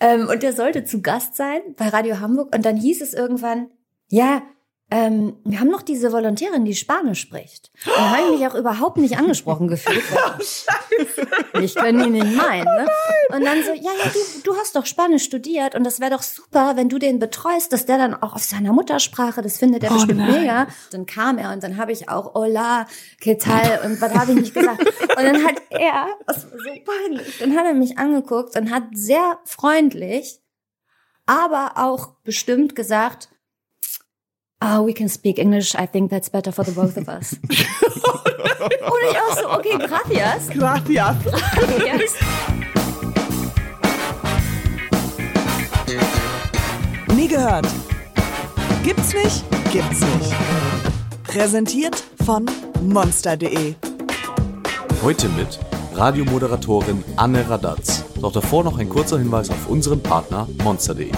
Ähm, und der sollte zu Gast sein bei Radio Hamburg. Und dann hieß es irgendwann, ja, ähm, wir haben noch diese Volontärin, die Spanisch spricht. Und da habe ich mich auch überhaupt nicht angesprochen gefühlt. Weil ich kann ihn nicht meinen. Ne? Und dann so, ja, ja, du, du hast doch Spanisch studiert und das wäre doch super, wenn du den betreust, dass der dann auch auf seiner Muttersprache, das findet er Oh bestimmt nein. mega. Dann kam er und dann habe ich auch Hola, ¿qué tal? Und was habe ich nicht gesagt? Und dann hat er, das war so peinlich, dann hat er mich angeguckt und hat sehr freundlich, aber auch bestimmt gesagt, Oh, we can speak English. I think that's better for the both of us. Und ich auch so, okay, gracias. Gracias. gracias. Nie gehört. Gibt's nicht? Gibt's nicht. Präsentiert von monster.de. Heute mit Radiomoderatorin Anne Radatz. Doch davor noch ein kurzer Hinweis auf unseren Partner monster.de.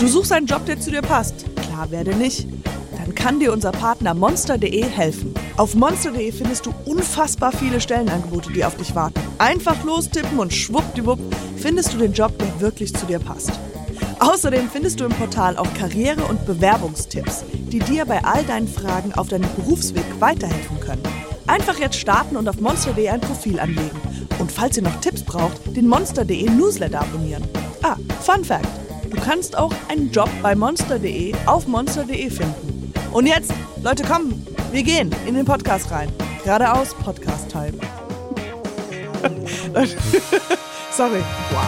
Du suchst einen Job, der zu dir passt. Klar werde nicht. Dann kann dir unser Partner monster.de helfen. Auf monster.de findest du unfassbar viele Stellenangebote, die auf dich warten. Einfach lostippen und schwuppdiwupp findest du den Job, der wirklich zu dir passt. Außerdem findest du im Portal auch Karriere- und Bewerbungstipps, die dir bei all deinen Fragen auf deinem Berufsweg weiterhelfen können. Einfach jetzt starten und auf monster.de ein Profil anlegen. Und falls ihr noch Tipps braucht, den monster.de Newsletter abonnieren. Ah, Fun Fact: Du kannst auch einen Job bei monster.de auf monster.de finden. Und jetzt, Leute, kommen, wir gehen in den Podcast rein. Geradeaus Podcast Time. Sorry. Wow.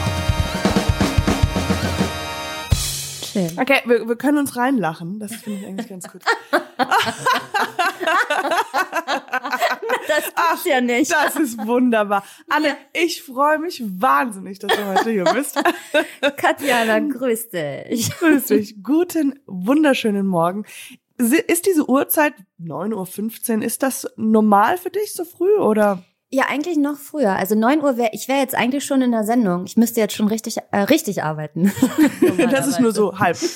Okay, wir, wir können uns reinlachen. Das finde ich eigentlich ganz gut. Das gibt's ja nicht. Das ist wunderbar. Anne, ich freue mich wahnsinnig, dass du heute hier bist. Katjana, grüß dich. Grüß dich. Guten, wunderschönen Morgen. Ist diese Uhrzeit 9.15 Uhr, ist das normal für dich so früh oder? Ja, eigentlich noch früher. Also 9 Uhr wäre, ich wäre jetzt eigentlich schon in der Sendung. Ich müsste jetzt schon richtig, äh, richtig arbeiten. Das ist nur so halb.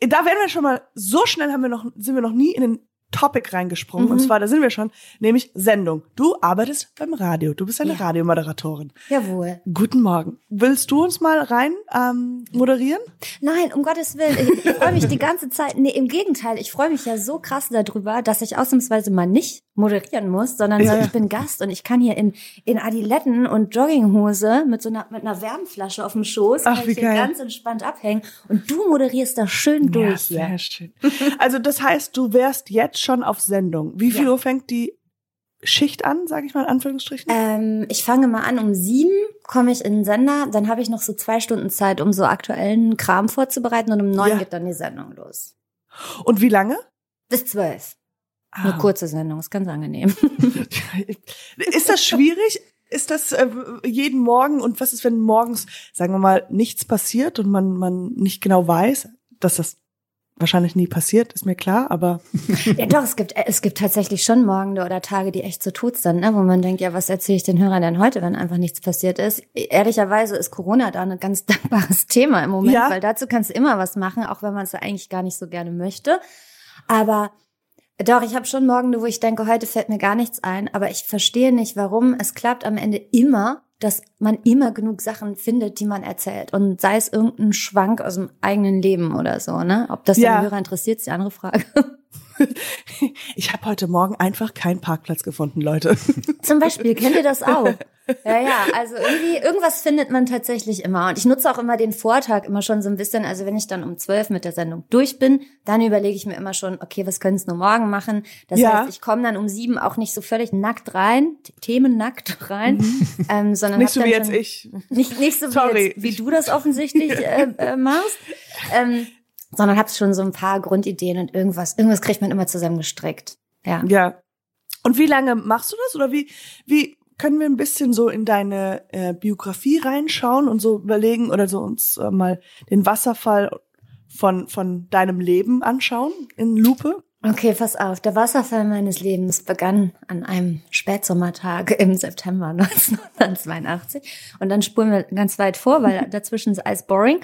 Da werden wir schon mal, so schnell haben wir noch, sind wir noch nie in den Topic reingesprungen. Und Mhm. zwar, da sind wir schon, nämlich Sendung. Du arbeitest beim Radio. Du bist eine Ja. Radiomoderatorin. Jawohl. Guten Morgen. Willst du uns mal rein ähm, moderieren? Nein, um Gottes Willen. Ich, ich freue mich die ganze Zeit. Nee, im Gegenteil. Ich freue mich ja so krass darüber, dass ich ausnahmsweise mal nicht moderieren muss, sondern sondern ich bin Gast und ich kann hier in, in Adiletten und Jogginghose mit so einer, mit einer Wärmflasche auf dem Schoß Ach, wie geil. ganz entspannt abhängen und du moderierst da schön durch ja, hier. sehr schön. Also das heißt, du wärst jetzt schon auf Sendung. Wie viel Ja. Uhr fängt die Schicht an, sage ich mal in Anführungsstrichen? Ähm, ich fange mal an um sieben, komme ich in den Sender, dann habe ich noch so zwei Stunden Zeit, um so aktuellen Kram vorzubereiten und um neun Ja. geht dann die Sendung los. Und wie lange? Bis zwölf. Ah. Eine kurze Sendung, ist ganz angenehm. Ist das schwierig? Ist das äh, jeden Morgen und was ist, wenn morgens, sagen wir mal, nichts passiert und man, man nicht genau weiß, dass das wahrscheinlich nie passiert, ist mir klar, aber Ja, doch, es gibt, es gibt tatsächlich schon Morgende oder Tage, die echt so tot sind, ne? wo man denkt, ja, was erzähle ich den Hörern denn heute, wenn einfach nichts passiert ist? Ehrlicherweise ist Corona da ein ganz dankbares Thema im Moment, Ja. weil dazu kannst du immer was machen, auch wenn man es ja eigentlich gar nicht so gerne möchte. Aber doch, ich habe schon Morgende, wo ich denke, heute fällt mir gar nichts ein, aber ich verstehe nicht, warum es klappt am Ende immer, dass man immer genug Sachen findet, die man erzählt. Und sei es irgendein Schwank aus dem eigenen Leben oder so, ne? Ob das Ja. den Hörer interessiert, ist die andere Frage. ich habe heute Morgen einfach keinen Parkplatz gefunden, Leute. Zum Beispiel, kennt ihr das auch? Ja, ja, also irgendwie, irgendwas findet man tatsächlich immer. Und ich nutze auch immer den Vortag immer schon so ein bisschen. Also wenn ich dann um zwölf mit der Sendung durch bin, dann überlege ich mir immer schon, okay, was können es nur morgen machen? Das Ja. heißt, ich komme dann um sieben auch nicht so völlig nackt rein, themennackt rein, ähm, sondern nicht so wie jetzt ich. Nicht, nicht so wie, Sorry. jetzt, wie du das offensichtlich äh, äh, machst, ähm, sondern habe schon so ein paar Grundideen und irgendwas, irgendwas kriegt man immer zusammengestrickt. Ja. Ja. Und wie lange machst du das oder wie wie können wir ein bisschen so in deine äh, Biografie reinschauen und so überlegen oder so uns äh, mal den Wasserfall von von deinem Leben anschauen in Lupe? Okay, pass auf. Der Wasserfall meines Lebens begann an einem Spätsommertag im September 1982. Und dann spulen wir ganz weit vor, weil dazwischen ist alles boring.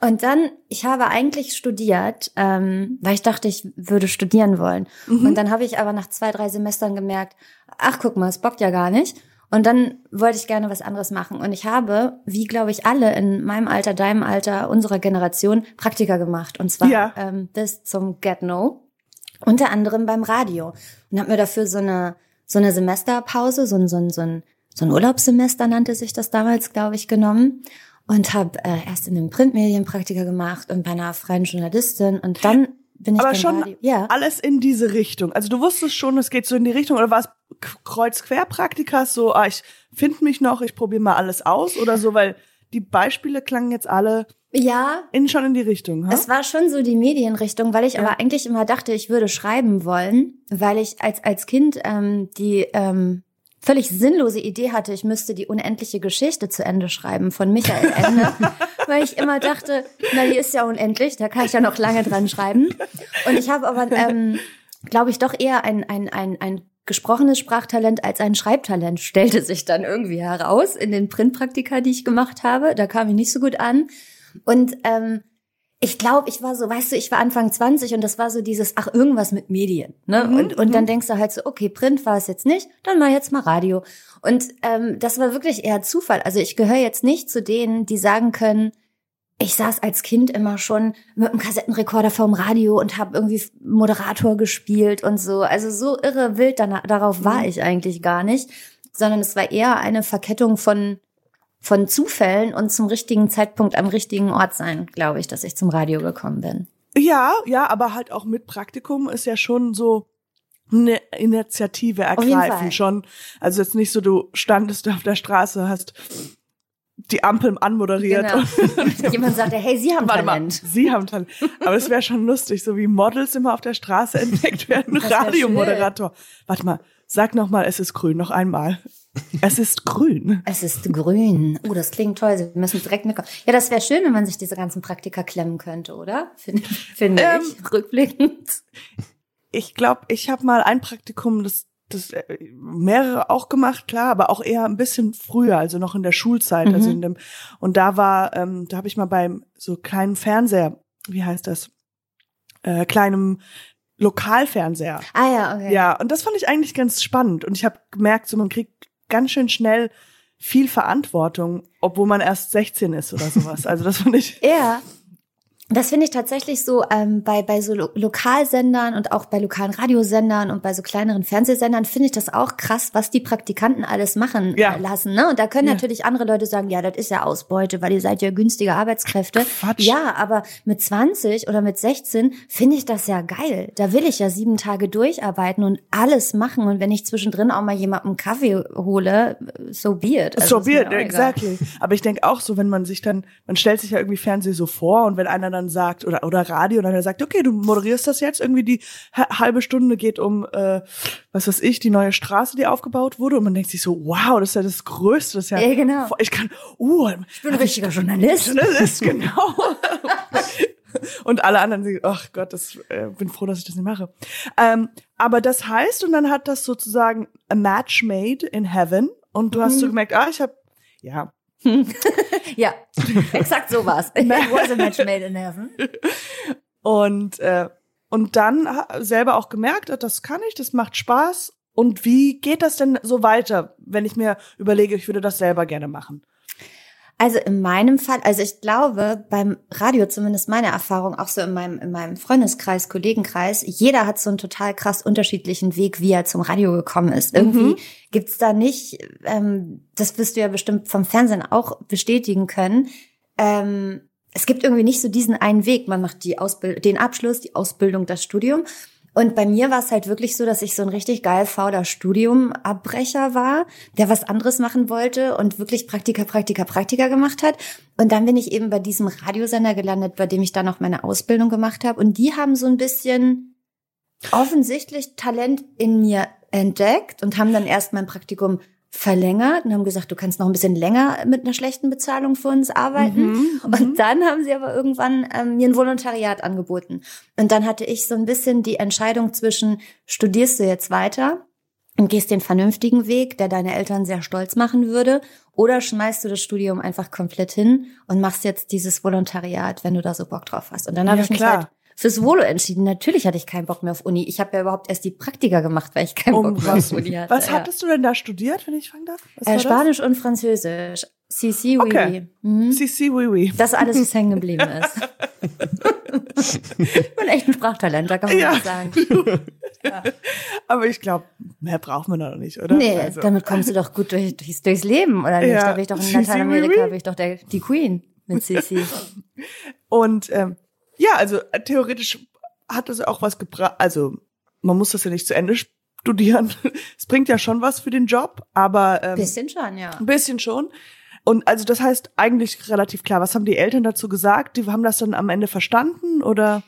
Und dann, ich habe eigentlich studiert, ähm, weil ich dachte, ich würde studieren wollen. Mhm. Und dann habe ich aber nach zwei, drei Semestern gemerkt, ach guck mal, es bockt ja gar nicht. Und dann wollte ich gerne was anderes machen. Und ich habe, wie glaube ich alle in meinem Alter, deinem Alter, unserer Generation, Praktika gemacht. Und zwar Ja. ähm, bis zum Get No. Unter anderem beim Radio. Und habe mir dafür so eine, so eine Semesterpause, so ein, so ein, so ein, so ein Urlaubssemester nannte sich das damals, glaube ich, genommen. Und habe äh, erst in den Printmedien Praktika gemacht und bei einer freien Journalistin. Und dann bin ich Aber schon Radio. Ja. alles in diese Richtung. Also du wusstest schon, es geht so in die Richtung, oder war es Kreuz-Quer-Praktika, so, ah, ich finde mich noch, ich probiere mal alles aus oder so, weil die Beispiele klangen jetzt alle Ja, in, schon in die Richtung. Ha? Es war schon so die Medienrichtung, weil ich Ja. aber eigentlich immer dachte, ich würde schreiben wollen, weil ich als, als Kind ähm, die ähm, völlig sinnlose Idee hatte, ich müsste die unendliche Geschichte zu Ende schreiben von Michael Ende, weil ich immer dachte, na, die ist ja unendlich, da kann ich ja noch lange dran schreiben. Und ich habe aber, ähm, glaube ich, doch eher ein, ein, ein, ein gesprochenes Sprachtalent als ein Schreibtalent, stellte sich dann irgendwie heraus in den Printpraktika, die ich gemacht habe. Da kam ich nicht so gut an. Und ähm, ich glaube, ich war so, weißt du, ich war Anfang 20 und das war so dieses, ach, irgendwas mit Medien. Ne? Mhm, und, und dann denkst du halt so, okay, Print war es jetzt nicht, dann mal jetzt mal Radio. Und ähm, das war wirklich eher Zufall. Also ich gehöre jetzt nicht zu denen, die sagen können, ich saß als Kind immer schon mit einem Kassettenrekorder vorm Radio und habe irgendwie Moderator gespielt und so. Also so irre wild danach, darauf war ich eigentlich gar nicht, sondern es war eher eine Verkettung von von Zufällen und zum richtigen Zeitpunkt am richtigen Ort sein, glaube ich, dass ich zum Radio gekommen bin. Ja, ja, aber halt auch mit Praktikum ist ja schon so eine Initiative ergreifen schon. Also jetzt nicht so, du standest auf der Straße, hast die Ampeln anmoderiert. Genau. Jemand sagte, hey, Sie haben Warte mal, Talent. Sie haben Talent. Aber es wäre schon lustig, so wie Models immer auf der Straße entdeckt werden. Radiomoderator. Warte mal, sag noch mal, es ist grün, noch einmal. Es ist grün. Es ist grün. Oh, das klingt toll. Sie müssen direkt mitkommen. Ja, das wäre schön, wenn man sich diese ganzen Praktika klemmen könnte, oder? Finde finde Ähm, ich, rückblickend. Ich glaube, ich habe mal ein Praktikum, das, das äh, mehrere auch gemacht, klar, aber auch eher ein bisschen früher, also noch in der Schulzeit. Also Mhm. in dem, und da war, ähm, da habe ich mal beim so kleinen Fernseher, wie heißt das? Äh, kleinem Lokalfernseher. Ah ja, okay. Ja, und das fand ich eigentlich ganz spannend. Und ich habe gemerkt, so man kriegt ganz schön schnell viel Verantwortung, obwohl man erst 16 ist oder sowas. Also das fand ich. Ja. Das finde ich tatsächlich so ähm, bei, bei so Lo Lokalsendern und auch bei lokalen Radiosendern und bei so kleineren Fernsehsendern finde ich das auch krass, was die Praktikanten alles machen Ja. äh, lassen. Ne? Und da können Ja. natürlich andere Leute sagen, ja, das ist ja Ausbeute, weil ihr seid ja günstige Arbeitskräfte. Quatsch. Ja, aber mit 20 oder mit 16 finde ich das ja geil. Da will ich ja sieben Tage durcharbeiten und alles machen. Und wenn ich zwischendrin auch mal jemandem Kaffee hole, so be it. Also so auch egal. exactly. Aber ich denke auch so, wenn man sich dann, man stellt sich ja irgendwie Fernsehen so vor und wenn einer dann sagt, oder, oder Radio, und dann sagt, okay, du moderierst das jetzt, irgendwie die ha- halbe Stunde geht um, äh, was weiß ich, die neue Straße, die aufgebaut wurde und man denkt sich so, wow, das ist ja das Größte, das ist ja, Ja, genau. ich kann, uh, Ich bin ein richtiger Journalist. Journalist, genau. und alle anderen sagen, ach Gott, das äh, bin froh, dass ich das nicht mache. Ähm, aber das heißt, und dann hat das sozusagen a match made in heaven und du Mhm. hast so gemerkt, ah, ich habe ja, Ja, exakt so war's. It was a match made in heaven. und äh, und dann selber auch gemerkt, ah, das kann ich, das macht Spaß. Und wie geht das denn so weiter, wenn ich mir überlege, ich würde das selber gerne machen? Also in meinem Fall, also ich glaube, beim Radio, zumindest meine Erfahrung, auch so in meinem, in meinem Freundeskreis, Kollegenkreis, jeder hat so einen total krass unterschiedlichen Weg, wie er zum Radio gekommen ist. Irgendwie Mhm. gibt's da nicht, ähm, das wirst du ja bestimmt vom Fernsehen auch bestätigen können, ähm, es gibt irgendwie nicht so diesen einen Weg. Man macht die Ausbildung, den Abschluss, die Ausbildung, das Studium. Und bei mir war es halt wirklich so, dass ich so ein richtig geil fauler Studiumabbrecher war, der was anderes machen wollte und wirklich Praktika, Praktika, Praktika gemacht hat. Und dann bin ich eben bei diesem Radiosender gelandet, bei dem ich dann noch meine Ausbildung gemacht habe. Und die haben so ein bisschen offensichtlich Talent in mir entdeckt und haben dann erst mein Praktikum verlängert und haben gesagt, du kannst noch ein bisschen länger mit einer schlechten Bezahlung für uns arbeiten. Mhm, Und dann haben sie aber irgendwann ähm, mir ein Volontariat angeboten. Und dann hatte ich so ein bisschen die Entscheidung zwischen, studierst du jetzt weiter und gehst den vernünftigen Weg, der deine Eltern sehr stolz machen würde, oder schmeißt du das Studium einfach komplett hin und machst jetzt dieses Volontariat, wenn du da so Bock drauf hast. Und dann habe Ja, ich mich klar. halt fürs Volo entschieden. Natürlich hatte ich keinen Bock mehr auf Uni. Ich habe ja überhaupt erst die Praktika gemacht, weil ich keinen Um Bock mehr was, auf Uni hatte. was ja. hattest du denn da studiert, wenn ich fragen darf? Äh, das? Spanisch und Französisch. Si, si, oui, Okay. oui. Mhm. Oui, oui. Das ist alles, was hängen geblieben ist. ich bin echt ein Sprachtalent, da kann man Ja. nicht sagen. Aber ich glaube, mehr braucht man doch nicht, oder? Nee, Also, damit kommst du doch gut durch, durchs, durchs Leben, oder nicht? Ja. Da bin ich doch in Lateinamerika, bin ich doch der, die Queen mit Sisi. Und ähm, ja, also äh, theoretisch hat das auch was gebracht. Also man muss das ja nicht zu Ende studieren. Es bringt ja schon was für den Job, aber ähm, Bisschen schon, ja. ein bisschen schon. Und also das heißt eigentlich relativ klar. Was haben die Eltern dazu gesagt? Die haben das dann am Ende verstanden oder?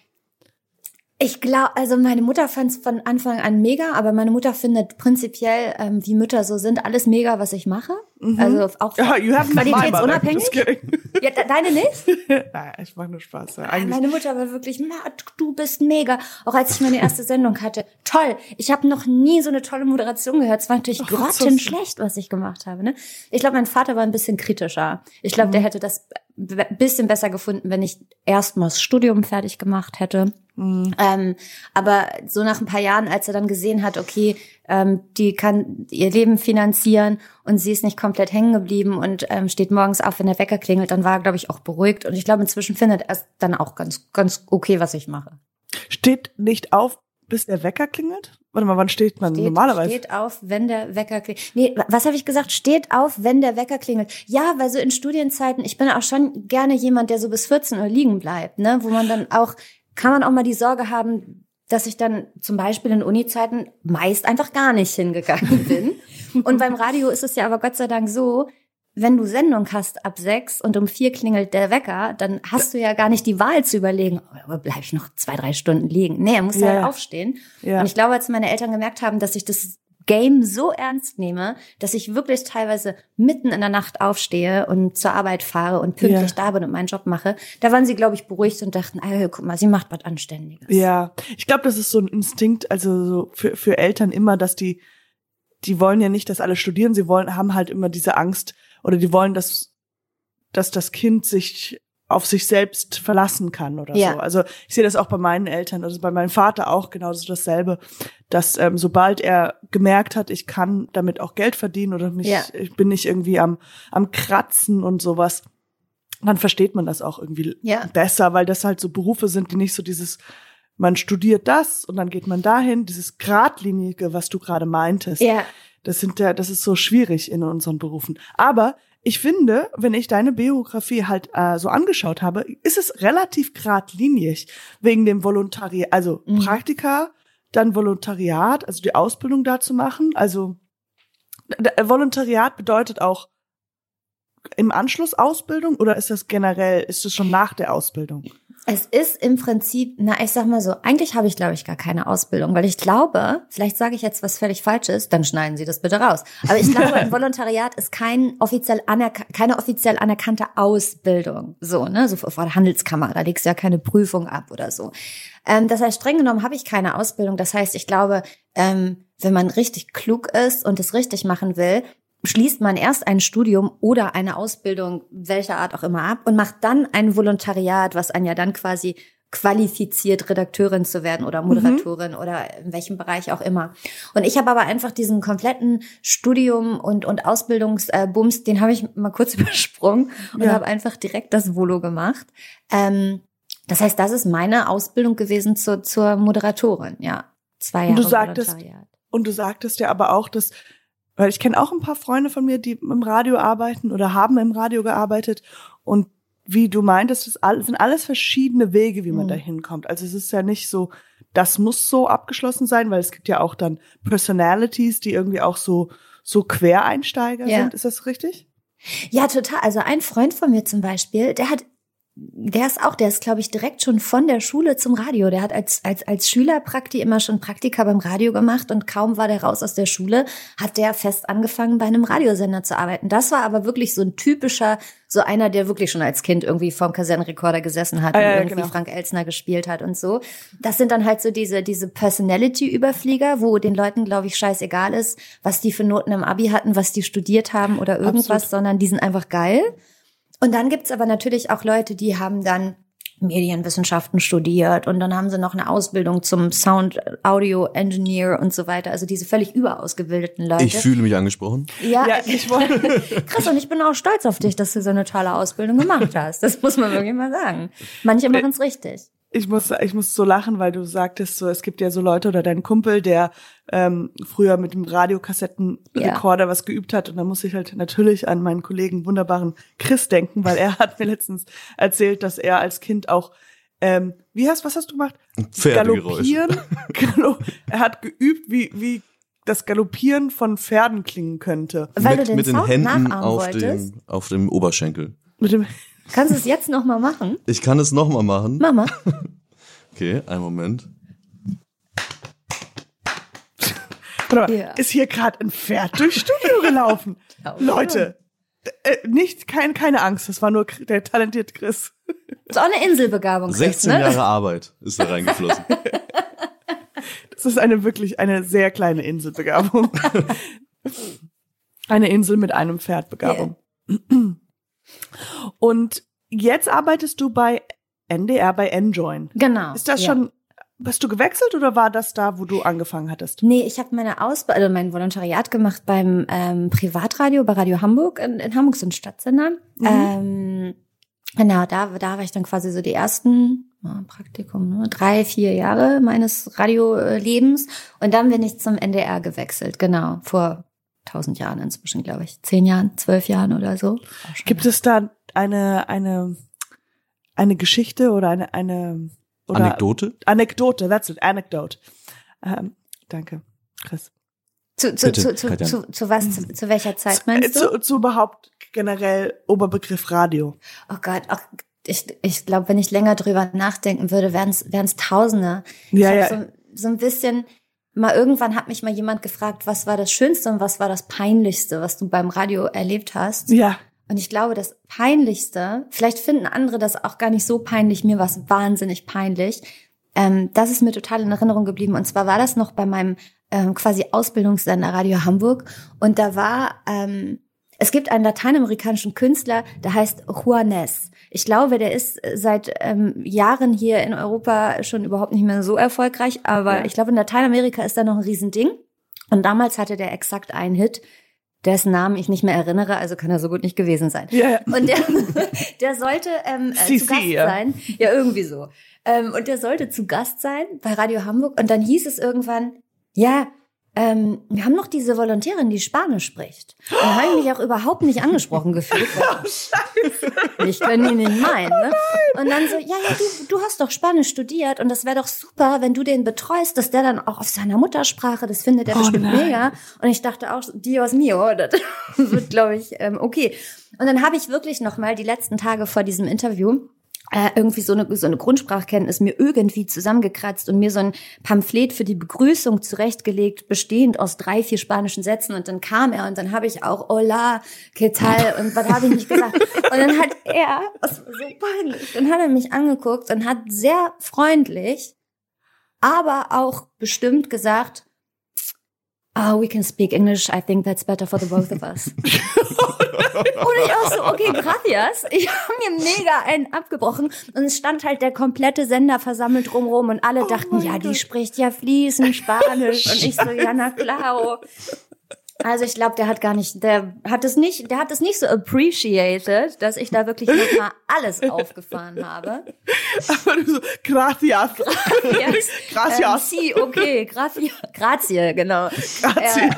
Ich glaube, also meine Mutter fand es von Anfang an mega, aber meine Mutter findet prinzipiell, ähm, wie Mütter so sind, alles mega, was ich mache. Also auch Mhm. Ja, qualitätsunabhängig. Ja, de- deine nicht? Naja, ich mache nur Spaß. Ja, eigentlich. Meine Mutter war wirklich, "Ma, du bist mega. Auch als ich meine erste Sendung hatte. Toll. Ich habe noch nie so eine tolle Moderation gehört. Es war natürlich Ach, grottenschlecht, was ich gemacht habe. Ne? Ich glaube, mein Vater war ein bisschen kritischer. Ich glaube, Mhm. der hätte das ein bisschen besser gefunden, wenn ich erstmal das Studium fertig gemacht hätte. Mhm. Ähm, aber so nach ein paar Jahren, als er dann gesehen hat, okay, ähm, die kann ihr Leben finanzieren und sie ist nicht komplett hängen geblieben und ähm, steht morgens auf, wenn der Wecker klingelt, dann war er, glaube ich, auch beruhigt. Und ich glaube, inzwischen findet er es dann auch ganz, ganz okay, was ich mache. Steht nicht auf, bis der Wecker klingelt? Warte mal, wann steht man Steht, normalerweise? steht auf, wenn der Wecker klingelt. Nee, was habe ich gesagt? Steht auf, wenn der Wecker klingelt. Ja, weil so in Studienzeiten, ich bin auch schon gerne jemand, der so bis 14 Uhr liegen bleibt, ne? Wo man dann auch, kann man auch mal die Sorge haben, dass ich dann zum Beispiel in Uni-Zeiten meist einfach gar nicht hingegangen bin. und beim Radio ist es ja aber Gott sei Dank so, wenn du Sendung hast ab sechs und um vier klingelt der Wecker, dann hast du ja gar nicht die Wahl zu überlegen, oh, bleib ich noch zwei, drei Stunden liegen. Nee, er muss Ja. ja aufstehen. Ja. Und ich glaube, als meine Eltern gemerkt haben, dass ich das Game so ernst nehme, dass ich wirklich teilweise mitten in der Nacht aufstehe und zur Arbeit fahre und pünktlich Ja. da bin und meinen Job mache, da waren sie, glaube ich, beruhigt und dachten, ah, guck mal, sie macht was Anständiges. Ja, ich glaube, das ist so ein Instinkt, also so für, für Eltern immer, dass die, die wollen ja nicht, dass alle studieren, sie wollen, haben halt immer diese Angst oder die wollen, dass, dass das Kind sich auf sich selbst verlassen kann oder Ja. so. Also ich sehe das auch bei meinen Eltern, also bei meinem Vater auch genauso dasselbe, dass ähm, sobald er gemerkt hat, ich kann damit auch Geld verdienen oder mich, Ja. ich bin nicht irgendwie am, am Kratzen und sowas, dann versteht man das auch irgendwie Ja. besser, weil das halt so Berufe sind, die nicht so dieses, man studiert das und dann geht man dahin, dieses Gradlinige, was du gerade meintest. Ja, Das sind ja, das ist so schwierig in unseren Berufen. Aber ich finde, wenn ich deine Biografie halt äh, so angeschaut habe, ist es relativ geradlinig wegen dem Volontariat, also Mhm. Praktika, dann Volontariat, also die Ausbildung da zu machen. Also d- Volontariat bedeutet auch im Anschluss Ausbildung oder ist das generell, ist es schon nach der Ausbildung? Es ist im Prinzip, na, ich sag mal so, eigentlich habe ich, glaube ich, gar keine Ausbildung, weil ich glaube, vielleicht sage ich jetzt was völlig Falsches, dann schneiden Sie das bitte raus. Aber ich glaube, ein Volontariat ist kein offiziell keine offiziell anerkannte Ausbildung. So, ne, so vor der Handelskammer, da legst du ja keine Prüfung ab oder so. Ähm, das heißt, streng genommen habe ich keine Ausbildung. Das heißt, ich glaube, ähm, wenn man richtig klug ist und es richtig machen will, schließt man erst ein Studium oder eine Ausbildung welcher Art auch immer ab und macht dann ein Volontariat, was einen ja dann quasi qualifiziert, Redakteurin zu werden oder Moderatorin oder in welchem Bereich auch immer. Und ich habe aber einfach diesen kompletten Studium und, und Ausbildungsbums, den habe ich mal kurz übersprungen und Ja. habe einfach direkt das Volo gemacht. Ähm, das heißt, das ist meine Ausbildung gewesen zur, zur Moderatorin, ja. Zwei Und Jahre du sagtest- Volontariat. Und du sagtest ja aber auch, dass, weil ich kenne auch ein paar Freunde von mir, die im Radio arbeiten oder haben im Radio gearbeitet und wie du meintest, das sind alles verschiedene Wege, wie man Mhm. da hinkommt. Also es ist ja nicht so, das muss so abgeschlossen sein, weil es gibt ja auch dann Personalities, die irgendwie auch so, so Quereinsteiger Ja. sind. Ist das richtig? Ja, total. Also ein Freund von mir zum Beispiel, der hat, der ist auch, der ist, glaube ich, direkt schon von der Schule zum Radio. Der hat als, als, als Schülerprakti immer schon Praktika beim Radio gemacht und kaum war der raus aus der Schule, hat der fest angefangen, bei einem Radiosender zu arbeiten. Das war aber wirklich so ein typischer, so einer, der wirklich schon als Kind irgendwie vorm Kassettenrekorder gesessen hat Ah, und ja, irgendwie genau. Frank Elsner gespielt hat und so. Das sind dann halt so diese, diese Personality-Überflieger, wo den Leuten, glaube ich, scheißegal ist, was die für Noten im Abi hatten, was die studiert haben oder irgendwas, Absolut. sondern die sind einfach geil. Und dann gibt's aber natürlich auch Leute, die haben dann Medienwissenschaften studiert und dann haben sie noch eine Ausbildung zum Sound Audio Engineer und so weiter. Also diese völlig überausgebildeten Leute. Ich fühle mich angesprochen. ja, Ja, ich wollte. krass und ich bin auch stolz auf dich, dass du so eine tolle Ausbildung gemacht hast. Das muss man wirklich mal sagen. Manche machen es richtig. Ich muss, ich muss so lachen, weil du sagtest, so, es gibt ja so Leute oder dein Kumpel, der ähm, früher mit dem Radiokassettenrekorder was geübt hat. Und da muss ich halt natürlich an meinen Kollegen wunderbaren Chris denken, weil er hat mir letztens erzählt, dass er als Kind auch, ähm, wie hast, was hast du gemacht? Galoppieren. Er hat geübt, wie, wie das Galoppieren von Pferden klingen könnte. Weil mit, du den mit den Sound Händen auf wolltest. dem, auf dem Oberschenkel. Mit dem, Kannst du es jetzt noch mal machen? Ich kann es nochmal machen. Mama. Okay, einen Moment. warte mal, Ja. ist hier gerade ein Pferd durchs Studio gelaufen? Leute, äh, nicht, kein, keine Angst, das war nur der talentierte Chris. Ist auch eine Inselbegabung. Chris, 16 ne? Jahre Arbeit ist da reingeflossen. Das ist eine wirklich eine sehr kleine Inselbegabung. eine Insel mit einem Pferdbegabung. Und jetzt arbeitest du bei NDR bei Enjoin. Genau. Ist das ja. schon, hast du gewechselt oder war das da, wo du angefangen hattest? Nee, ich habe meine Ausbildung, also mein Volontariat gemacht beim ähm, Privatradio, bei Radio Hamburg. In, in Hamburg sind Stadtsender. Mhm. Ähm, genau, da, da war ich dann quasi so die ersten ja, Praktikum, ne, drei, vier Jahre meines Radiolebens. Und dann bin ich zum NDR gewechselt, genau, vor tausend Jahren inzwischen, glaube ich. Zehn Jahren, zwölf Jahren oder so. Gibt es da eine, eine, eine Geschichte oder eine, eine oder Anekdote? Anekdote, that's it, Anecdote. Ähm, danke, Chris. Zu, zu, Bitte, zu, zu, zu, zu was, zu, zu welcher Zeit Äh, meinst du? Zu, zu überhaupt generell Oberbegriff Radio. Oh Gott, ach, ich, ich glaube, wenn ich länger drüber nachdenken würde, wären es Tausende. Ja, ich ja. so, so ein bisschen, mal irgendwann hat mich mal jemand gefragt, was war das Schönste und was war das Peinlichste, was du beim Radio erlebt hast. Ja. Und ich glaube, das Peinlichste, vielleicht finden andere das auch gar nicht so peinlich, mir war es wahnsinnig peinlich. Ähm, das ist mir total in Erinnerung geblieben. Und zwar war das noch bei meinem ähm, quasi Ausbildungssender Radio Hamburg. Und da war, ähm, es gibt einen lateinamerikanischen Künstler, der heißt Juanes. Ich glaube, der ist seit ähm, Jahren hier in Europa schon überhaupt nicht mehr so erfolgreich, aber Ja. ich glaube, in Lateinamerika ist da noch ein Riesending. Und damals hatte der exakt einen Hit, dessen Namen ich nicht mehr erinnere, also kann er so gut nicht gewesen sein. Ja. Und der, der sollte ähm, äh, CC, zu Gast ja. sein. Ja, irgendwie so. Ähm, und der sollte zu Gast sein bei Radio Hamburg. Und dann hieß es irgendwann, ja, ähm, wir haben noch diese Volontärin, die Spanisch spricht. Und da habe ich mich auch überhaupt nicht angesprochen gefühlt. Weil ich können die nicht meinen. Ne? Und dann so, ja, ja, du, du hast doch Spanisch studiert und das wäre doch super, wenn du den betreust, dass der dann auch auf seiner Muttersprache, das findet er Oh bestimmt nein. mega. Und ich dachte auch, Dios mio, das wird, glaube ich, ähm, okay. Und dann habe ich wirklich noch mal die letzten Tage vor diesem Interview irgendwie so eine, so eine Grundsprachkenntnis mir irgendwie zusammengekratzt und mir so ein Pamphlet für die Begrüßung zurechtgelegt, bestehend aus drei, vier spanischen Sätzen. Und dann kam er und dann habe ich auch Hola, ¿qué tal? Und was habe ich nicht gesagt? Und dann hat er, das war so peinlich, dann hat er mich angeguckt und hat sehr freundlich, aber auch bestimmt gesagt, Oh, we can speak English. I think that's better for the both of us. Und ich auch so, okay, gracias. Ich habe mir mega einen abgebrochen und es stand halt der komplette Sender versammelt drumrum und alle dachten, mein ja, die Gott. spricht ja fließend Spanisch und ich so, ja, na klar. Also ich glaube, der hat gar nicht, der hat es nicht, der hat es nicht so appreciated, dass ich da wirklich noch mal alles aufgefahren habe. Aber du so, gracias. Yes. Gracias. Ähm, sí, okay, grazie, grazie, genau. Grazie.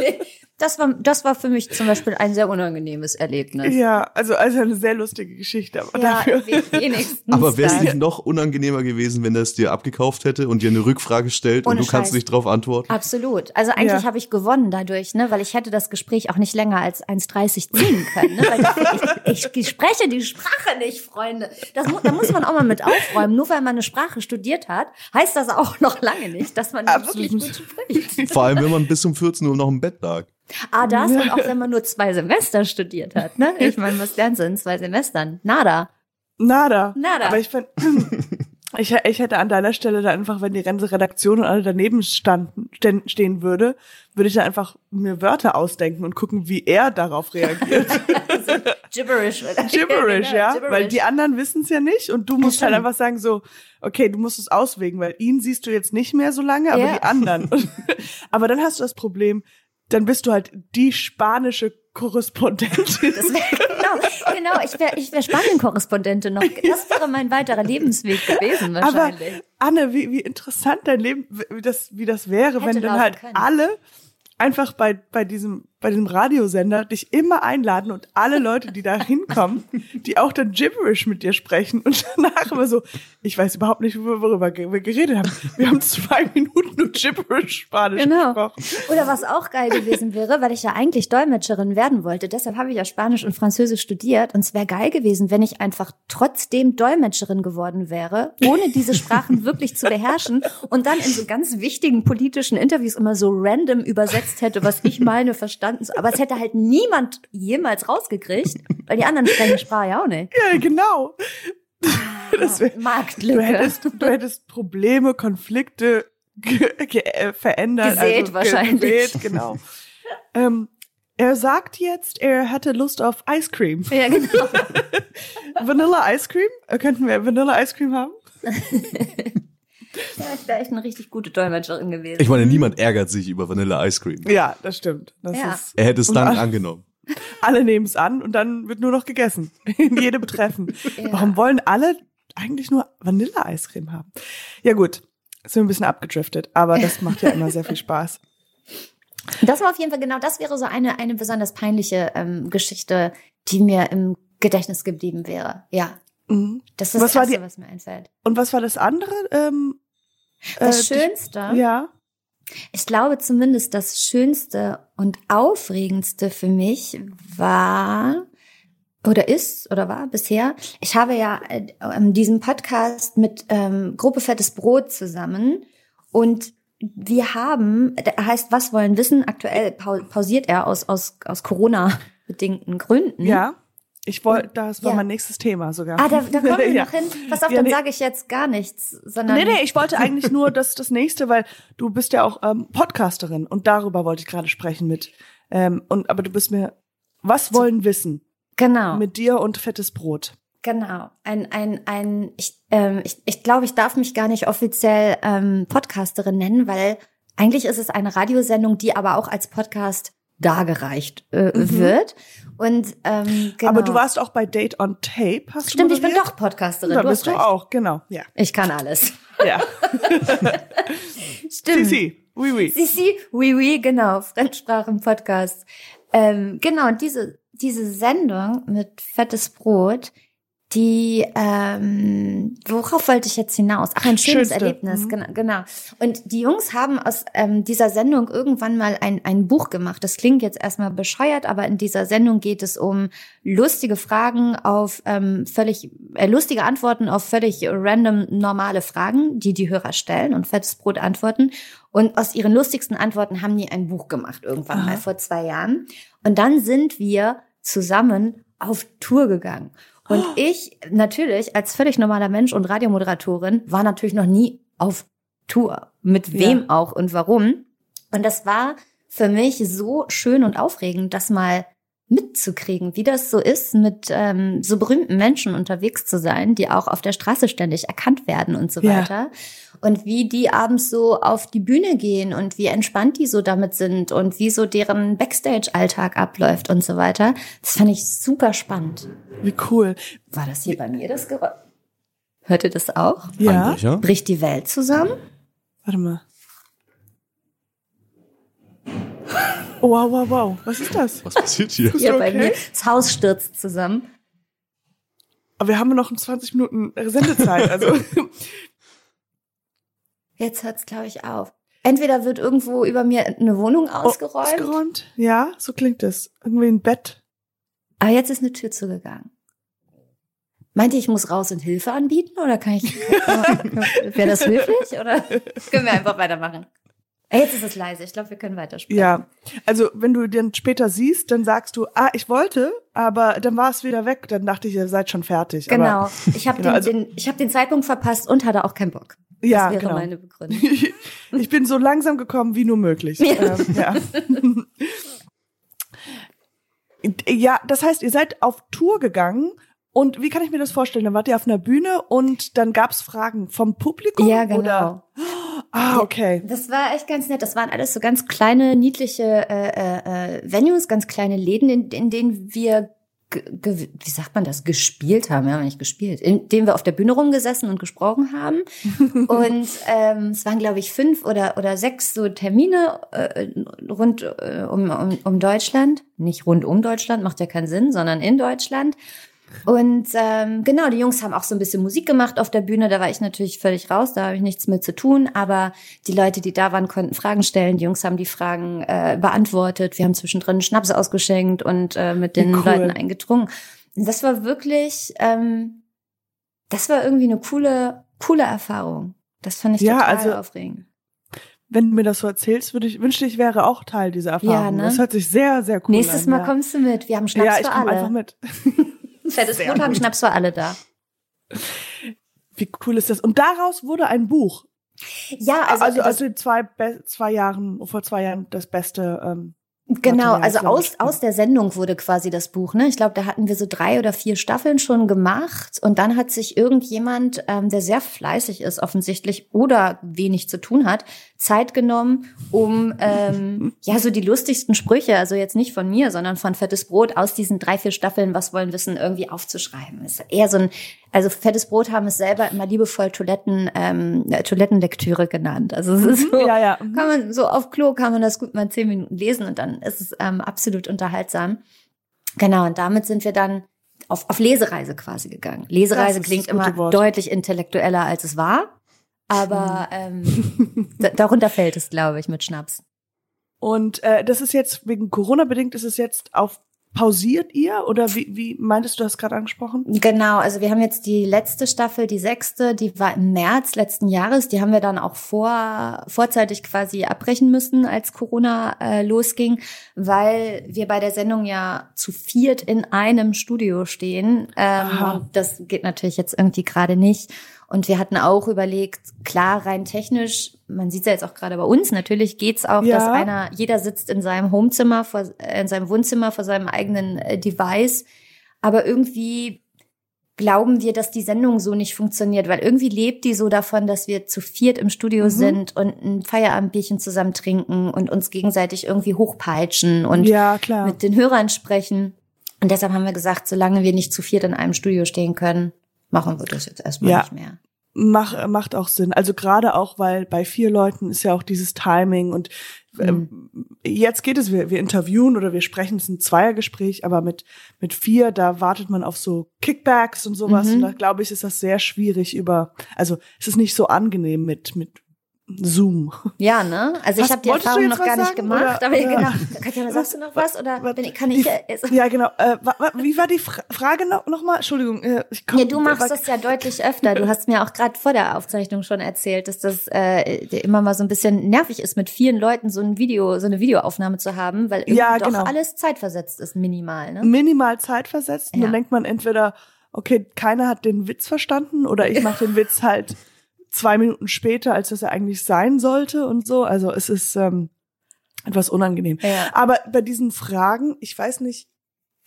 Ja, das war, das war für mich zum Beispiel ein sehr unangenehmes Erlebnis. Ja, also, also eine sehr lustige Geschichte, aber Ja, dafür. wenigstens Aber wäre es nicht noch unangenehmer gewesen, wenn er es dir abgekauft hätte und dir eine Rückfrage stellt und Ohne du kannst Scheiß. nicht drauf antworten? Absolut. Also eigentlich Ja. habe ich gewonnen dadurch, ne, weil ich hätte das Gespräch auch nicht länger als 1,30 ziehen können. Ne? Weil ich, ich, ich spreche die Sprache nicht, Freunde. Das, mu- da muss man auch mal mit aufräumen. Nur weil man eine Sprache studiert hat, heißt das auch noch lange nicht, dass man Absolut. wirklich gut spricht. Vor allem, wenn man bis um 14 Uhr noch im Bett lag. Ah, das und auch wenn man nur zwei Semester studiert hat. Ne? Ich meine, was lernst du in zwei Semestern? Nada. Nada. Nada. Aber ich fand, ich, ich hätte an deiner Stelle da einfach, wenn die ganze Redaktion und alle daneben standen, stehen würde, würde ich da einfach mir Wörter ausdenken und gucken, wie er darauf reagiert. Gibberish. Gibberish, ja, Gibberish. weil die anderen wissen es ja nicht und du musst halt einfach sagen so, okay, du musst es auswägen, weil ihn siehst du jetzt nicht mehr so lange, aber Ja. die anderen. aber dann hast du das Problem, dann bist du halt die spanische Korrespondentin. Das wär, genau, genau, ich wäre ich wär Spanien-Korrespondentin noch. Das wäre mein weiterer Lebensweg gewesen Aber wahrscheinlich. Anne, wie, wie interessant dein Leben, wie das, wie das wäre, wenn Hätte dann laufen halt können. alle einfach bei, bei diesem, bei diesem Radiosender dich immer einladen und alle Leute, die da hinkommen, die auch dann Gibberish mit dir sprechen und danach immer so, ich weiß überhaupt nicht, worüber wir geredet haben. Wir haben zwei Minuten nur Gibberish Spanisch Genau. gesprochen. Oder was auch geil gewesen wäre, weil ich ja eigentlich Dolmetscherin werden wollte. Deshalb habe ich ja Spanisch und Französisch studiert. Und es wäre geil gewesen, wenn ich einfach trotzdem Dolmetscherin geworden wäre, ohne diese Sprachen wirklich zu beherrschen und dann in so ganz wichtigen politischen Interviews immer so random übersetzt hätte, was ich meine, verstanden. Aber es hätte halt niemand jemals rausgekriegt, weil die anderen sprechen die Sprache ja auch nicht. Ja, genau. Das wär, Marktlücke. du hättest, du hättest Probleme, Konflikte äh, verändert. Gesät ge- wahrscheinlich. Gesät, genau. ähm, er sagt jetzt, er hätte Lust auf Ice Cream. ja, genau. Vanilla Ice Cream? Könnten wir Vanilla Ice Cream haben? Ja, ich wäre echt eine richtig gute Dolmetscherin gewesen. Ich meine, niemand ärgert sich über Vanilla Ice Cream. Ja, das stimmt. Das Ja. ist, Er hätte es dann angenommen. alle nehmen es an und dann wird nur noch gegessen. In jedem Treffen. Ja. Warum wollen alle eigentlich nur Cream haben? Ja gut, sind wir ein bisschen abgedriftet, aber das macht ja immer sehr viel Spaß. Das war auf jeden Fall genau, das wäre so eine, eine besonders peinliche ähm, Geschichte, die mir im Gedächtnis geblieben wäre. Ja, Mhm. das ist Was das war Erste, die- was mir einfällt. Und was war das andere? Ähm, Das äh, Schönste, Ja. ich glaube zumindest das Schönste und Aufregendste für mich war oder ist oder war bisher, ich habe ja äh, ähm, diesen Podcast mit ähm, Gruppe Fettes Brot zusammen und wir haben, der heißt Was wollen wissen? Aktuell pau- pausiert er aus, aus, aus Corona-bedingten Gründen. Ja. Ich wollte, das war Ja. mein nächstes Thema sogar. Ah, da, da kommen wir ja. noch hin. Pass auf, Ja, dann nee. sage ich jetzt gar nichts, sondern Nee, nee, ich wollte eigentlich nur das, das nächste, weil du bist ja auch ähm, Podcasterin und darüber wollte ich gerade sprechen mit. Ähm, und aber du bist mir, was wollen wissen genau, mit dir und fettes Brot? genau. Ein, ein, ein, ich, ähm, ich, ich glaube, ich darf mich gar nicht offiziell ähm, Podcasterin nennen, weil eigentlich ist es eine Radiosendung, die aber auch als Podcast dargereicht äh, Mhm. wird. Und ähm, genau. Aber du warst auch bei Date on Tape, hast Stimmt, du ich bin doch Podcasterin. Da du bist du recht. auch, genau. Ja. Ich kann alles. Ja. Stimmt. Sisi, oui, oui. Sisi, oui, oui, genau, Fremdsprachen-Podcast. Ähm, genau, und diese, diese Sendung mit fettes Brot, die, ähm, worauf wollte ich jetzt hinaus? Ach, ein schönes Schönste. Erlebnis, Mhm. genau, genau. Und die Jungs haben aus ähm, dieser Sendung irgendwann mal ein, ein Buch gemacht. Das klingt jetzt erstmal bescheuert, aber in dieser Sendung geht es um lustige Fragen auf ähm, völlig, äh, lustige Antworten auf völlig random normale Fragen, die die Hörer stellen und fettes Brot antworten. Und aus ihren lustigsten Antworten haben die ein Buch gemacht, irgendwann Aha. mal vor zwei Jahren. Und dann sind wir zusammen auf Tour gegangen. Und ich natürlich als völlig normaler Mensch und Radiomoderatorin war natürlich noch nie auf Tour. Mit wem Ja. auch und warum. Und das war für mich so schön und aufregend, das mal mitzukriegen, wie das so ist, mit ähm, so berühmten Menschen unterwegs zu sein, die auch auf der Straße ständig erkannt werden und so Ja. weiter. Und wie die abends so auf die Bühne gehen und wie entspannt die so damit sind und wie so deren Backstage-Alltag abläuft und so weiter. Das fand ich super spannend. Wie cool. War das hier bei mir das Geräusch? Hört ihr das auch? Ja. Bricht die Welt zusammen? Warte mal. Oh, wow, wow, wow. Was ist das? Was passiert hier? Ist Hier du bei okay? mir. Das Haus stürzt zusammen. Aber wir haben noch 20 Minuten Sendezeit. Also Jetzt hört's, glaube ich, auf. Entweder wird irgendwo über mir eine Wohnung ausgeräumt, Oh, ausgeräumt. Ja, so klingt es. Irgendwie ein Bett. aber jetzt ist eine Tür zugegangen. Meint ihr, ich muss raus und Hilfe anbieten oder kann ich, wäre das höflich oder können wir einfach weitermachen? Jetzt ist es leise. Ich glaube, wir können weiterspielen. Ja. Also, wenn du den später siehst, dann sagst du, ah, ich wollte, aber dann war es wieder weg. Dann dachte ich, ihr seid schon fertig. Genau. Aber, Ich habe Genau, den, also- den, ich hab den Zeitpunkt verpasst und hatte auch keinen Bock. ja, das wäre genau. meine Begründung. Ich, ich bin so langsam gekommen wie nur möglich. Ja. Ähm, ja. Ja, das heißt, ihr seid auf Tour gegangen und wie kann ich mir das vorstellen? Dann wart ihr auf einer Bühne und dann gab's Fragen vom Publikum? Ja, genau. Oder? Ah, okay. Das war echt ganz nett. Das waren alles so ganz kleine, niedliche äh, äh, äh Venues, ganz kleine Läden, in, in denen wir wie sagt man das, gespielt haben, wir haben nicht gespielt, indem wir auf der Bühne rumgesessen und gesprochen haben. und ähm, es waren, glaube ich, fünf oder, oder sechs so Termine äh, rund äh, um, um, um Deutschland. Nicht rund um Deutschland, macht ja keinen Sinn, sondern in Deutschland. Und ähm, genau, die Jungs haben auch so ein bisschen Musik gemacht auf der Bühne. Da war ich natürlich völlig raus, da habe ich nichts mit zu tun. Aber die Leute, die da waren, konnten Fragen stellen. Die Jungs haben die Fragen äh, beantwortet. Wir haben zwischendrin Schnaps ausgeschenkt und äh, mit den cool. Leuten eingetrunken. Das war wirklich, ähm, das war irgendwie eine coole, coole Erfahrung. Das fand ich ja, total also, aufregend. Wenn du mir das so erzählst, würde ich wünschte, ich wäre auch Teil dieser Erfahrung. Ja, ne? Das hört sich sehr, sehr cool Nächstes an. Mal ja. kommst du mit. Wir haben Schnaps ja, ich alle. einfach mit. Fettes Brot haben Schnaps für alle da. Wie cool ist das? Und daraus wurde ein Buch. Ja, also also, also in zwei, zwei Jahren, vor zwei Jahren das beste ähm, Genau, also aus, aus der Sendung wurde quasi das Buch. Ne? Ich glaube, da hatten wir so drei oder vier Staffeln schon gemacht. Und dann hat sich irgendjemand, ähm, der sehr fleißig ist offensichtlich oder wenig zu tun hat, Zeit genommen, um ähm, ja so die lustigsten Sprüche, also jetzt nicht von mir, sondern von Fettes Brot aus diesen drei, vier Staffeln, was wollen wissen, irgendwie aufzuschreiben. Ist eher so ein also fettes Brot haben es selber immer liebevoll Toiletten, ähm, äh, Toilettenlektüre genannt. Also es ist so, ja, ja. kann man so auf Klo kann man das gut mal zehn Minuten lesen und dann ist es ähm, absolut unterhaltsam. Genau, und damit sind wir dann auf, auf Lesereise quasi gegangen. Lesereise klingt immer Wort. deutlich intellektueller, als es war. Aber ähm, darunter fällt es, glaube ich, mit Schnaps. Und äh, das ist jetzt wegen Corona bedingt, ist es jetzt auf pausiert ihr oder wie, wie meintest du das gerade angesprochen? Genau, also wir haben jetzt die letzte Staffel, die sechste, die war im März letzten Jahres. Die haben wir dann auch vor, vorzeitig quasi abbrechen müssen, als Corona äh, losging, weil wir bei der Sendung ja zu viert in einem Studio stehen. Ähm, und das geht natürlich jetzt irgendwie gerade nicht. Und wir hatten auch überlegt, klar, rein technisch, man sieht ja jetzt auch gerade bei uns, natürlich geht's auch, ja. dass einer, jeder sitzt in seinem Homezimmer, vor, äh, in seinem Wohnzimmer vor seinem eigenen äh, Device. Aber irgendwie glauben wir, dass die Sendung so nicht funktioniert, weil irgendwie lebt die so davon, dass wir zu viert im Studio mhm. sind und ein Feierabendbierchen zusammen trinken und uns gegenseitig irgendwie hochpeitschen und ja, mit den Hörern sprechen. Und deshalb haben wir gesagt, solange wir nicht zu viert in einem Studio stehen können, machen wir das jetzt erstmal ja. nicht mehr. Mach, macht auch Sinn. Also gerade auch, weil bei vier Leuten ist ja auch dieses Timing und ähm, mhm. jetzt geht es, wir, wir interviewen oder wir sprechen, es ist ein Zweiergespräch, aber mit, mit vier, da wartet man auf so Kickbacks und sowas. Mhm. Und da glaube ich, ist das sehr schwierig über, also es ist nicht so angenehm mit, mit Zoom. Ja, ne? Also ich habe die Erfahrung noch gar nicht gemacht, oder, aber oder, genau. Katja, sagst du noch was oder was, kann ich? Die, ja, genau. Äh, wie war die Frage noch, noch mal? Entschuldigung. Äh, ich komm, ja, du machst äh, das ja deutlich öfter. Du hast mir auch gerade vor der Aufzeichnung schon erzählt, dass das äh, immer mal so ein bisschen nervig ist, mit vielen Leuten so ein Video, so eine Videoaufnahme zu haben, weil irgendwie ja, genau. doch alles zeitversetzt ist, minimal. Ne? Minimal zeitversetzt. Ja. dann denkt man entweder, okay, keiner hat den Witz verstanden oder ich mache den Witz halt zwei Minuten später, als das er eigentlich sein sollte und so. Also es ist ähm, etwas unangenehm. Ja. Aber bei diesen Fragen, ich weiß nicht,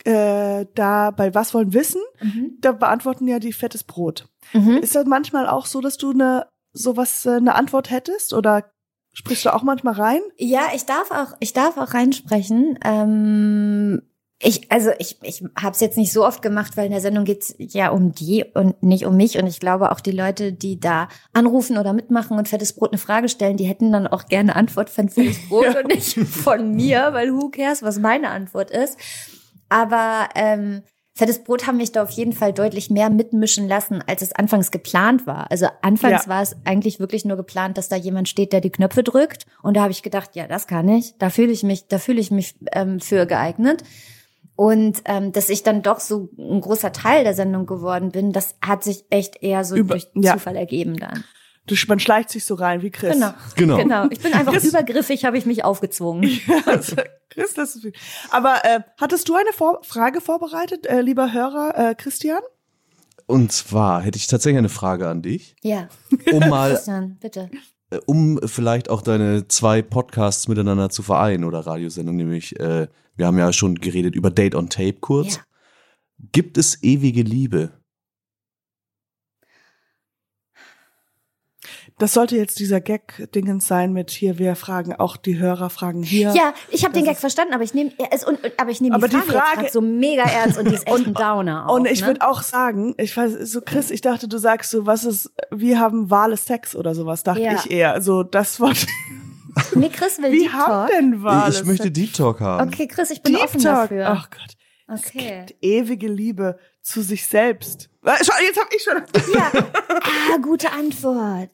äh, da bei Was wollen wissen, mhm. da beantworten ja die fettes Brot. Mhm. Ist das manchmal auch so, dass du eine sowas äh, eine Antwort hättest oder sprichst du auch manchmal rein? Ja, ich darf auch, ich darf auch reinsprechen. Ähm, ich, also ich, ich habe es jetzt nicht so oft gemacht, weil in der Sendung geht's ja um die und nicht um mich. Und ich glaube auch die Leute, die da anrufen oder mitmachen und fettes Brot eine Frage stellen, die hätten dann auch gerne Antwort von fettes Brot ja. und nicht von mir, weil who cares, was meine Antwort ist. Aber ähm, fettes Brot haben mich da auf jeden Fall deutlich mehr mitmischen lassen, als es anfangs geplant war. Also anfangs ja. war es eigentlich wirklich nur geplant, dass da jemand steht, der die Knöpfe drückt. Und da habe ich gedacht, ja, das kann ich. Da fühle ich mich, da fühle ich mich ähm, für geeignet. Und ähm, dass ich dann doch so ein großer Teil der Sendung geworden bin, das hat sich echt eher so Über, durch ja. Zufall ergeben dann. Du, man schleicht sich so rein wie Chris. Genau. Genau. genau. Ich bin einfach Chris, übergriffig, habe ich mich aufgezwungen. Ja, also, Chris, das ist viel. Aber äh, hattest du eine Vor Frage vorbereitet, äh, lieber Hörer äh, Christian? Und zwar hätte ich tatsächlich eine Frage an dich. Ja. Um mal Christian, bitte. Äh, um vielleicht auch deine zwei Podcasts miteinander zu vereinen oder Radiosendung, nämlich äh, wir haben ja schon geredet über Date on Tape kurz. Ja. Gibt es ewige Liebe? Das sollte jetzt dieser Gag-Dingens sein mit hier, wir fragen auch die Hörer fragen hier. Ja, ich habe den Gag verstanden, aber ich nehme es und, und- aber ich nehme Aber die die Frage, jetzt Frage- so mega ernst und die ist echt ein Downer auch, Und ich ne? würde auch sagen, ich weiß, so Chris, ich dachte, du sagst so, was ist, wir haben Wale Sex oder sowas, dachte Ja. ich eher. So, das Wort. Nee, Chris will Wie Deep haben Talk. denn Wale ich möchte Sex? Deep Talk haben. Okay, Chris, ich bin Deep offen Talk. dafür. Ach Gott. okay. Ewige Liebe zu sich selbst. Schau, Jetzt hab ich schon. Ja. Ah, gute Antwort.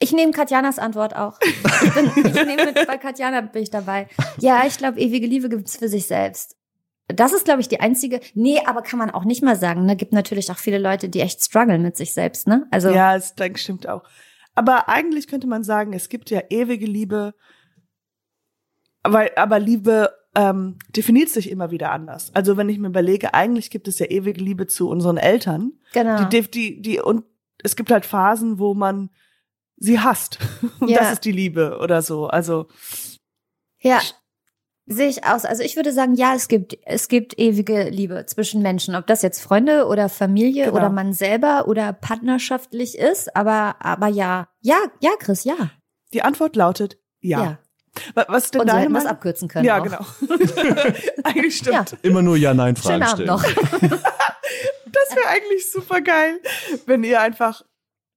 Ich nehme Katjanas Antwort auch. Ich, bin, ich nehme mit, bei Katjana bin ich dabei. Ja, ich glaube, ewige Liebe gibt's für sich selbst. Das ist, glaube ich, die einzige. Nee, aber kann man auch nicht mal sagen. Ne? Gibt natürlich auch viele Leute, die echt strugglen mit sich selbst. Ne? Also Ja, das denke stimmt auch. Aber eigentlich könnte man sagen, es gibt ja ewige Liebe, aber, aber Liebe ähm, definiert sich immer wieder anders. Also wenn ich mir überlege, eigentlich gibt es ja ewige Liebe zu unseren Eltern. genau. Die, die, die, und es gibt halt Phasen, wo man sie hasst. Und Ja. das ist die Liebe oder so. Also Ja, sehe ich aus. Also ich würde sagen, ja, es gibt, es gibt ewige Liebe zwischen Menschen. Ob das jetzt Freunde oder Familie Genau. oder man selber oder partnerschaftlich ist. Aber, aber ja, ja, ja, Chris, ja. die Antwort lautet ja. Wa- Was ist denn Und so deine hätten wir es Meinung? abkürzen können. Ja, auch. genau. eigentlich stimmt. Ja. Immer nur Ja-Nein-Fragen Schönen stellen. Abend noch. Das wäre eigentlich super geil, wenn ihr einfach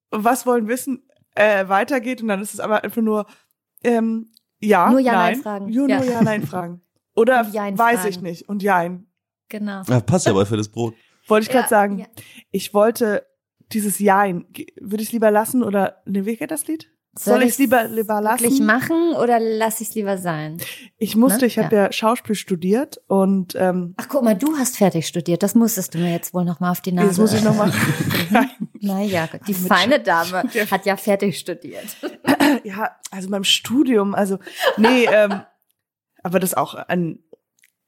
was wollen wissen äh, weitergeht und dann ist es aber einfach nur ähm, ja, Nur Ja, nein, Nein Fragen. Nur, Ja. nur ja, nein Fragen. Oder Jein weiß Fragen. ich nicht und jein. Genau. Ja, passt ja aber für das Brot. Wollte ich gerade Ja, sagen. ja. Ich wollte dieses Jein, würde ich lieber lassen oder ne, wie geht das Lied? Soll, ich ich's es lieber lieber Wirklich lassen? machen oder lass ich es lieber sein? Ich musste, Ne? ich habe ja. Schauspiel studiert und ähm, Ach, guck mal, du hast fertig studiert. Das musstest du mir jetzt wohl noch mal auf die Nase. jetzt muss ich noch mal. Naja, die feine Dame hat ja fertig studiert. ja, also beim Studium, also nee, ähm, aber das auch ein,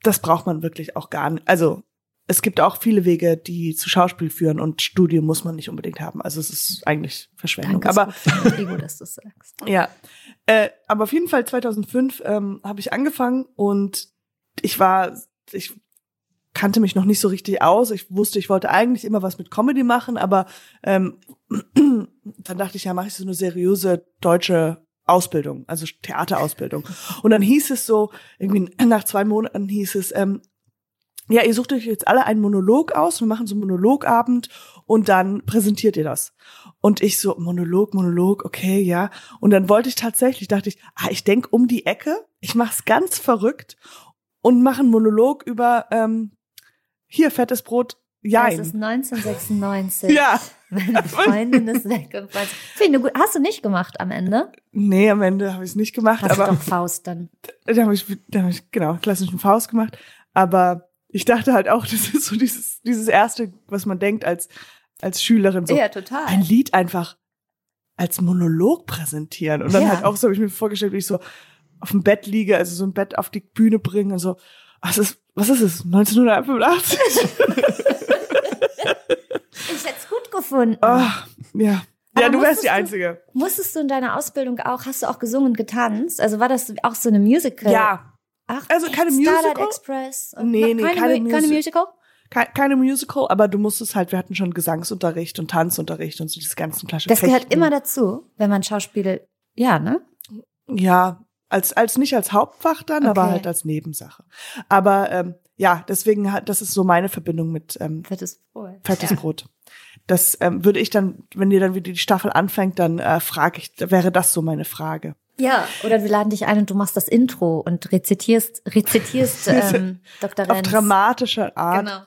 das braucht man wirklich auch gar nicht. Also es gibt auch viele Wege, die zu Schauspiel führen und Studium muss man nicht unbedingt haben. Also es ist eigentlich Verschwendung. Danke, aber ist gut dass du sagst. ja, äh, aber auf jeden Fall 2005 ähm, habe ich angefangen und ich war, ich kannte mich noch nicht so richtig aus. Ich wusste, ich wollte eigentlich immer was mit Comedy machen, aber ähm, dann dachte ich, ja, mache ich so eine seriöse deutsche Ausbildung, also Theaterausbildung. Und dann hieß es so, irgendwie nach zwei Monaten hieß es, ähm, ja, ihr sucht euch jetzt alle einen Monolog aus, wir machen so einen Monologabend und dann präsentiert ihr das. Und ich so, Monolog, Monolog, okay, ja. Und dann wollte ich tatsächlich, dachte ich, ah, ich denk um die Ecke, ich mach's ganz verrückt und mache einen Monolog über ähm, hier fettes Brot, Es Jein. ist 1996. Ja, Meine Freundin ist weg. und weiß- Finde ich gut. Hast du nicht gemacht am Ende? nee, am Ende habe ich es nicht gemacht, Hast aber doch Faust dann. da habe ich, da hab ich genau klassischen Faust gemacht. Aber ich dachte halt auch, das ist so dieses dieses erste, was man denkt als als Schülerin so total. ein Lied einfach als Monolog präsentieren und dann Ja. halt auch so habe ich mir vorgestellt, wie ich so auf dem Bett liege, also so ein Bett auf die Bühne bringen und so. Was ist was ist es? 1985? Ich hätte es gut gefunden. Ah, ja. Ja, Aber du wärst die du- Einzige. Musstest du in deiner Ausbildung auch, hast du auch gesungen und getanzt? Also war das auch so eine Musical? Ja, Ach, Also keine Starlight Musical? Express? Und Nee, nee, keine, keine Mu- keine Musi- Musical? ke keine Musical, aber du musstest halt, wir hatten schon Gesangsunterricht und Tanzunterricht und so diese ganzen klassischen Das gehört immer dazu, wenn man Schauspiel, ja, ne? Ja, als, als nicht als Hauptfach dann, aber Okay. halt als Nebensache. Aber ähm, ja, deswegen hat, das ist so meine Verbindung mit ähm, Fettes Brot. fettes ja. Brot. Das ähm, würde ich dann, wenn ihr dann wieder die Staffel anfängt, dann äh, frage ich, wäre das so meine Frage. Ja, oder wir laden dich ein und du machst das Intro und rezitierst, rezitierst ähm, Dr. Auf Renz. dramatische Art. Genau.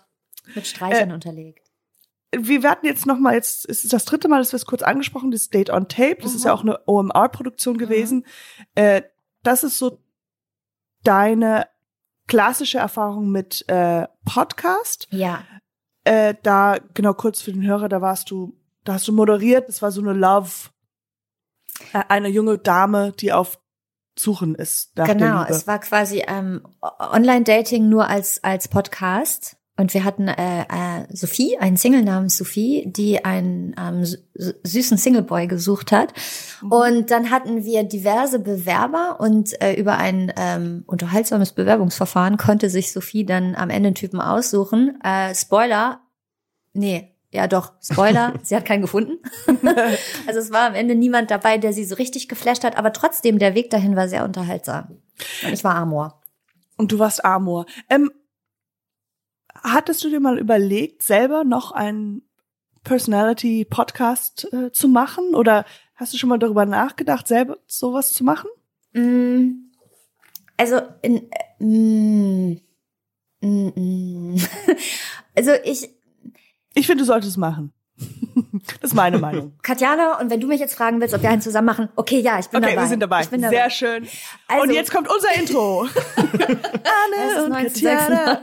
Mit Streichern Äh, unterlegt. Wir werden jetzt noch mal, jetzt ist das dritte Mal, dass wir es kurz angesprochen, das Date on Tape. Das ist Mhm. ja auch eine OMR-Produktion gewesen. Äh, das ist so deine klassische Erfahrung mit äh, Podcast. Ja, Äh, da, genau, kurz für den Hörer, da warst du, da hast du moderiert, das war so eine Love, äh, eine junge Dame, die auf Suchen ist nach genau. Es war quasi ähm, Online-Dating nur als, als Podcast. Und wir hatten äh, äh, Sophie, einen Single namens Sophie, die einen ähm, süßen Singleboy gesucht hat. Mhm. Und dann hatten wir diverse Bewerber und äh, über ein ähm, unterhaltsames Bewerbungsverfahren konnte sich Sophie dann am Ende einen Typen aussuchen. Äh, Spoiler, nee, ja doch, Spoiler, sie hat keinen gefunden. also es war am Ende niemand dabei, der sie so richtig geflasht hat, aber trotzdem, der Weg dahin war sehr unterhaltsam. Und ich war Amor. Und du warst Amor. Ähm, hattest du dir mal überlegt, selber noch einen Personality-Podcast äh, zu machen? Oder hast du schon mal darüber nachgedacht, selber sowas zu machen? Mm, also, in, äh, mm, mm, mm. also ich. Ich finde, du solltest es machen. Das ist meine Meinung. Katjana, und wenn du mich jetzt fragen willst, ob wir einen zusammen machen, okay, ja, ich bin okay, dabei. Okay, wir sind dabei. Bin dabei. Sehr schön. Also, und jetzt kommt unser Intro. Anne und Katjana.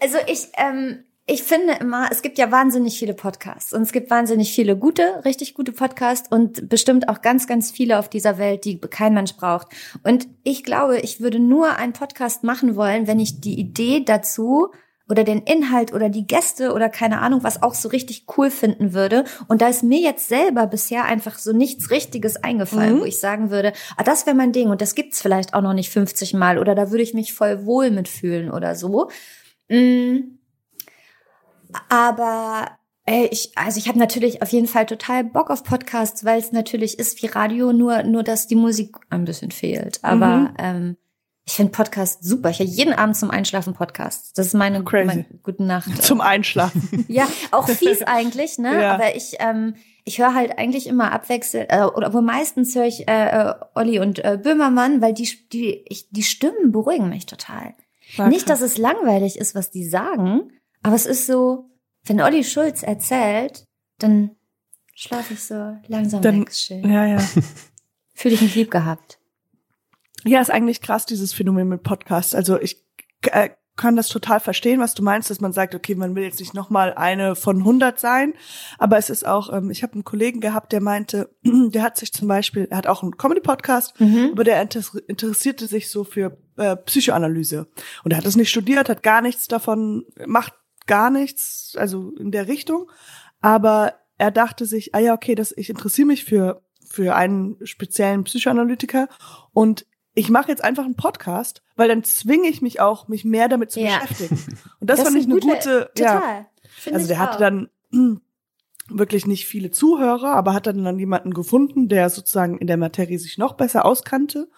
also ich, ähm, ich finde immer, es gibt ja wahnsinnig viele Podcasts und es gibt wahnsinnig viele gute, richtig gute Podcasts und bestimmt auch ganz, ganz viele auf dieser Welt, die kein Mensch braucht. Und ich glaube, ich würde nur einen Podcast machen wollen, wenn ich die Idee dazu oder den Inhalt oder die Gäste oder keine Ahnung, was auch so richtig cool finden würde. Und da ist mir jetzt selber bisher einfach so nichts Richtiges eingefallen, mhm. wo ich sagen würde, ah, das wäre mein Ding und das gibt's vielleicht auch noch nicht 50 Mal oder da würde ich mich voll wohl mitfühlen oder so. Mhm. Aber ey, ich, also ich habe natürlich auf jeden Fall total Bock auf Podcasts, weil es natürlich ist wie Radio, nur, nur dass die Musik ein bisschen fehlt. Aber mhm. ähm, ich finde Podcast super. Ich höre jeden Abend zum Einschlafen Podcast. Das ist meine, meine gute Nacht. Zum Einschlafen. ja, auch fies eigentlich, ne? Ja. Aber ich, ähm, ich höre halt eigentlich immer abwechselnd, äh, oder wo meistens höre ich äh, äh, Olli und äh, Böhmermann, weil die, die, ich, die Stimmen beruhigen mich total. War Nicht, dass es langweilig ist, was die sagen, aber es ist so, wenn Olli Schulz erzählt, dann schlafe ich so langsam dann, weg. Schön. Ja, ja. Fühle ich mich lieb gehabt. Ja, ist eigentlich krass, dieses Phänomen mit Podcasts. Also ich äh, kann das total verstehen, was du meinst, dass man sagt, okay, man will jetzt nicht nochmal eine von 100 sein, aber es ist auch, ähm, ich habe einen Kollegen gehabt, der meinte, der hat sich zum Beispiel, er hat auch einen Comedy-Podcast, mhm. aber der interessierte sich so für äh, Psychoanalyse und er hat das nicht studiert, hat gar nichts davon, macht gar nichts, also in der Richtung, aber er dachte sich, ah ja, okay, das, ich interessiere mich für für einen speziellen Psychoanalytiker und ich mache jetzt einfach einen Podcast, weil dann zwinge ich mich auch, mich mehr damit zu ja. beschäftigen. Und das, das fand ich eine gute, gute total. ja. Also der hatte dann wirklich nicht viele Zuhörer, aber hat dann, dann jemanden gefunden, der sozusagen in der Materie sich noch besser auskannte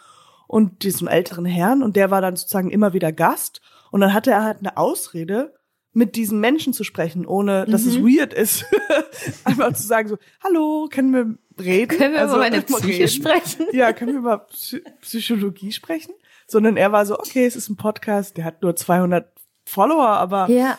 und diesen älteren Herrn und der war dann sozusagen immer wieder Gast und dann hatte er halt eine Ausrede, mit diesen Menschen zu sprechen, ohne dass mhm. es weird ist. Einfach zu sagen so, hallo, können wir reden. Können wir also, über meine Psyche sprechen? Ja, können wir über Psychologie sprechen? Sondern er war so, okay, es ist ein Podcast, der hat nur 200 Follower, aber ja.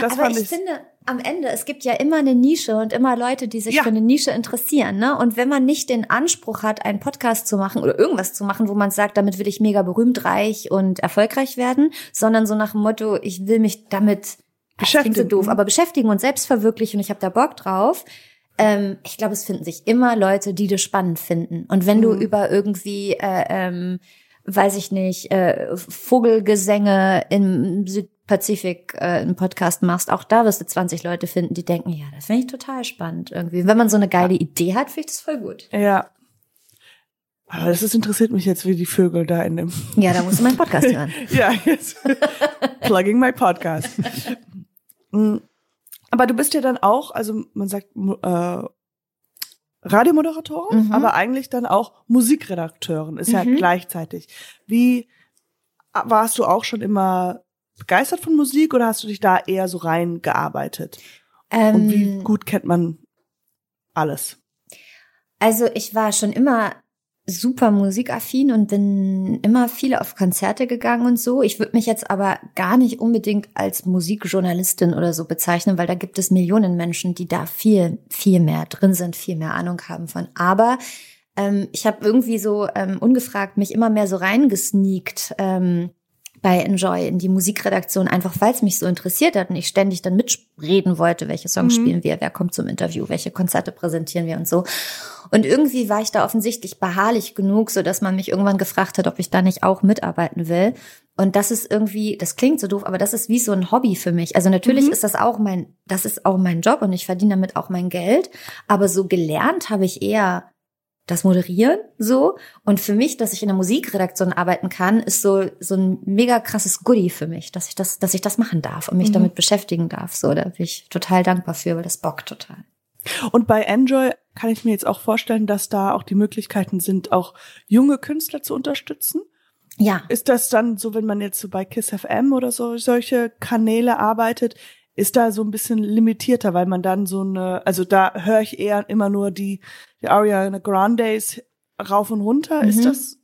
das aber fand ich, ich finde, am Ende, es gibt ja immer eine Nische und immer Leute, die sich ja. für eine Nische interessieren, ne? Und wenn man nicht den Anspruch hat, einen Podcast zu machen oder irgendwas zu machen, wo man sagt, damit will ich mega berühmt, reich und erfolgreich werden, sondern so nach dem Motto, ich will mich damit beschäftigen, so doof, aber beschäftigen und selbst verwirklichen ich habe da Bock drauf, ähm, ich glaube, es finden sich immer Leute, die das spannend finden. Und wenn mhm. du über irgendwie, äh, ähm, weiß ich nicht, äh, Vogelgesänge im Südpazifik äh, einen Podcast machst, auch da wirst du 20 Leute finden, die denken, ja, das finde ich total spannend irgendwie. Wenn man so eine geile Idee hat, finde ich das voll gut. Ja. Aber das ist, interessiert mich jetzt, wie die Vögel da in dem. Ja, da musst du meinen Podcast hören. ja, jetzt. Plugging my podcast. Mm. Aber du bist ja dann auch, also man sagt äh, Radiomoderatorin, mhm. aber eigentlich dann auch Musikredakteurin, ist mhm. ja gleichzeitig. Wie warst du auch schon immer begeistert von Musik oder hast du dich da eher so reingearbeitet? Ähm, Und wie ähm. gut kennt man alles? Also ich war schon immer super musikaffin und bin immer viele auf Konzerte gegangen und so. Ich würde mich jetzt aber gar nicht unbedingt als Musikjournalistin oder so bezeichnen, weil da gibt es Millionen Menschen, die da viel, viel mehr drin sind, viel mehr Ahnung haben von. Aber ähm, ich habe irgendwie so ähm, ungefragt mich immer mehr so reingesneakt. Ähm, bei Enjoy in die Musikredaktion, einfach weil es mich so interessiert hat und ich ständig dann mitreden wollte, welche Songs mhm. spielen wir, wer kommt zum Interview, welche Konzerte präsentieren wir und so. Und irgendwie war ich da offensichtlich beharrlich genug, so dass man mich irgendwann gefragt hat, ob ich da nicht auch mitarbeiten will. Und das ist irgendwie, das klingt so doof, aber das ist wie so ein Hobby für mich. Also natürlich Mhm. ist das auch mein, das ist auch mein Job und ich verdiene damit auch mein Geld. Aber so gelernt habe ich eher das Moderieren so. Und für mich, dass ich in der Musikredaktion arbeiten kann, ist so, so ein mega krasses Goodie für mich, dass ich das, dass ich das machen darf und mich Mhm. damit beschäftigen darf. So, da bin ich total dankbar für, weil das bockt total. Und bei Enjoy kann ich mir jetzt auch vorstellen, dass da auch die Möglichkeiten sind, auch junge Künstler zu unterstützen. Ja. Ist das dann so, wenn man jetzt so bei Kiss FM oder so solche Kanäle arbeitet, ist da so ein bisschen limitierter, weil man dann so eine, also da höre ich eher immer nur die, die Ariana Grandes rauf und runter. Ist Mhm. das?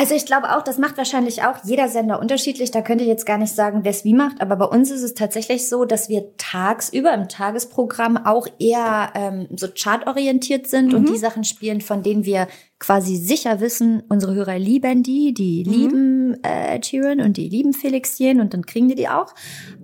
Also ich glaube auch, das macht wahrscheinlich auch jeder Sender unterschiedlich. Da könnte ich jetzt gar nicht sagen, wer es wie macht. Aber bei uns ist es tatsächlich so, dass wir tagsüber im Tagesprogramm auch eher ähm, so chartorientiert sind und Mhm. die Sachen spielen, von denen wir quasi sicher wissen, unsere Hörer lieben die, die Mhm. lieben äh, Sheeran und die lieben Felix Jen und dann kriegen die die auch.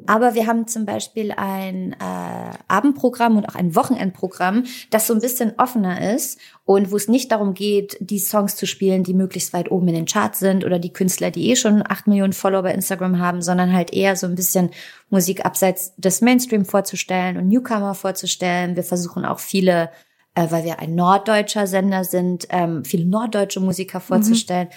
Aber wir haben zum Beispiel ein äh, Abendprogramm und auch ein Wochenendprogramm, das so ein bisschen offener ist und wo es nicht darum geht, die Songs zu spielen, die möglichst weit oben in den Charts sind oder die Künstler, die eh schon acht Millionen Follower bei Instagram haben, sondern halt eher so ein bisschen Musik abseits des Mainstream vorzustellen und Newcomer vorzustellen. Wir versuchen auch viele, äh, weil wir ein norddeutscher Sender sind, ähm, viele norddeutsche Musiker vorzustellen.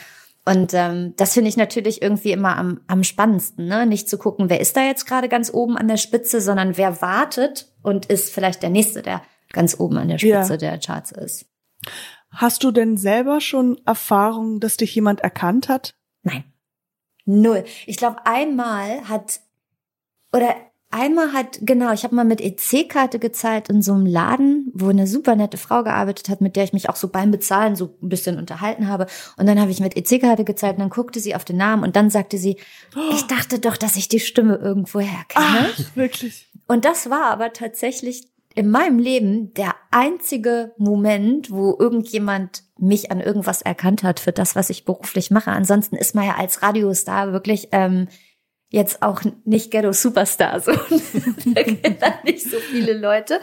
Und ähm, das finde ich natürlich irgendwie immer am, am spannendsten, ne? Nicht zu gucken, wer ist da jetzt gerade ganz oben an der Spitze, sondern wer wartet und ist vielleicht der Nächste, der ganz oben an der Ja. Spitze der Charts ist. Hast du denn selber schon Erfahrungen, dass dich jemand erkannt hat? Nein. Null. Ich glaube, einmal hat, oder einmal hat, genau, ich habe mal mit EC-Karte gezahlt in so einem Laden, wo eine super nette Frau gearbeitet hat, mit der ich mich auch so beim Bezahlen so ein bisschen unterhalten habe. Und dann habe ich mit EC-Karte gezahlt und dann guckte sie auf den Namen und dann sagte sie, ich dachte doch, dass ich die Stimme irgendwoher kenne. Ach, wirklich? Und das war aber tatsächlich in meinem Leben der einzige Moment, wo irgendjemand mich an irgendwas erkannt hat für das, was ich beruflich mache. Ansonsten ist man ja als Radiostar wirklich ähm, jetzt auch nicht Ghetto Superstar. So. da kennen dann nicht so viele Leute.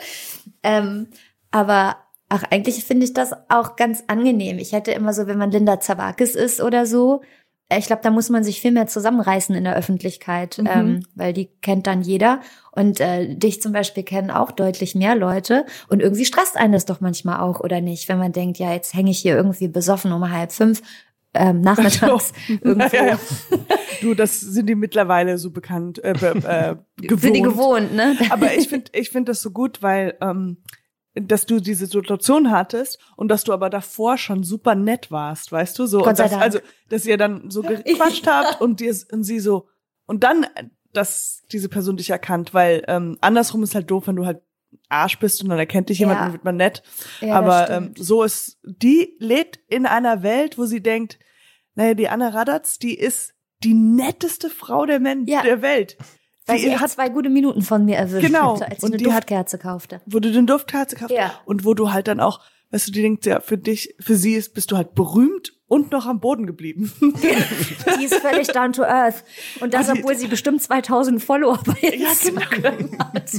Ähm, aber ach, eigentlich finde ich das auch ganz angenehm. Ich hätte immer so, wenn man Linda Zabakis ist oder so, äh, ich glaube, da muss man sich viel mehr zusammenreißen in der Öffentlichkeit, Mhm. ähm, weil die kennt dann jeder. Und äh, dich zum Beispiel kennen auch deutlich mehr Leute. Und irgendwie stresst einen das doch manchmal auch, oder nicht? Wenn man denkt, ja, jetzt hänge ich hier irgendwie besoffen um halb fünf ähm, nachmittags irgendwo. Ja, ja. Du, das sind die mittlerweile so bekannt, äh, äh, gewohnt. Für die gewohnt, ne? Aber ich finde, ich finde das so gut, weil ähm, dass du diese Situation hattest und dass du aber davor schon super nett warst, weißt du so. Gott sei dass, Dank. Also, dass ihr dann so gequatscht habt und dir und sie so und dann, äh, dass diese Person dich erkannt, weil ähm, andersrum ist halt doof, wenn du halt Arsch bist und dann erkennt dich jemand Ja. und dann wird man nett. Ja, aber ähm, so ist, die lebt in einer Welt, wo sie denkt, naja, die Anna Radatz, die ist die netteste Frau der, Men Ja. der Welt. Weil sie Die hat zwei gute Minuten von mir erwischt, Genau. hatte, als sie Und eine die hat- Duftkerze kaufte. wo du den Duftkerze kaufst Ja. und wo du halt dann auch, weißt du, die denkt ja, für dich, für sie ist, bist du halt berühmt und noch am Boden geblieben. Die ist völlig down to earth. Und das, Also- obwohl sie bestimmt 2000 Follower bei Ja, genau. Instagram hat.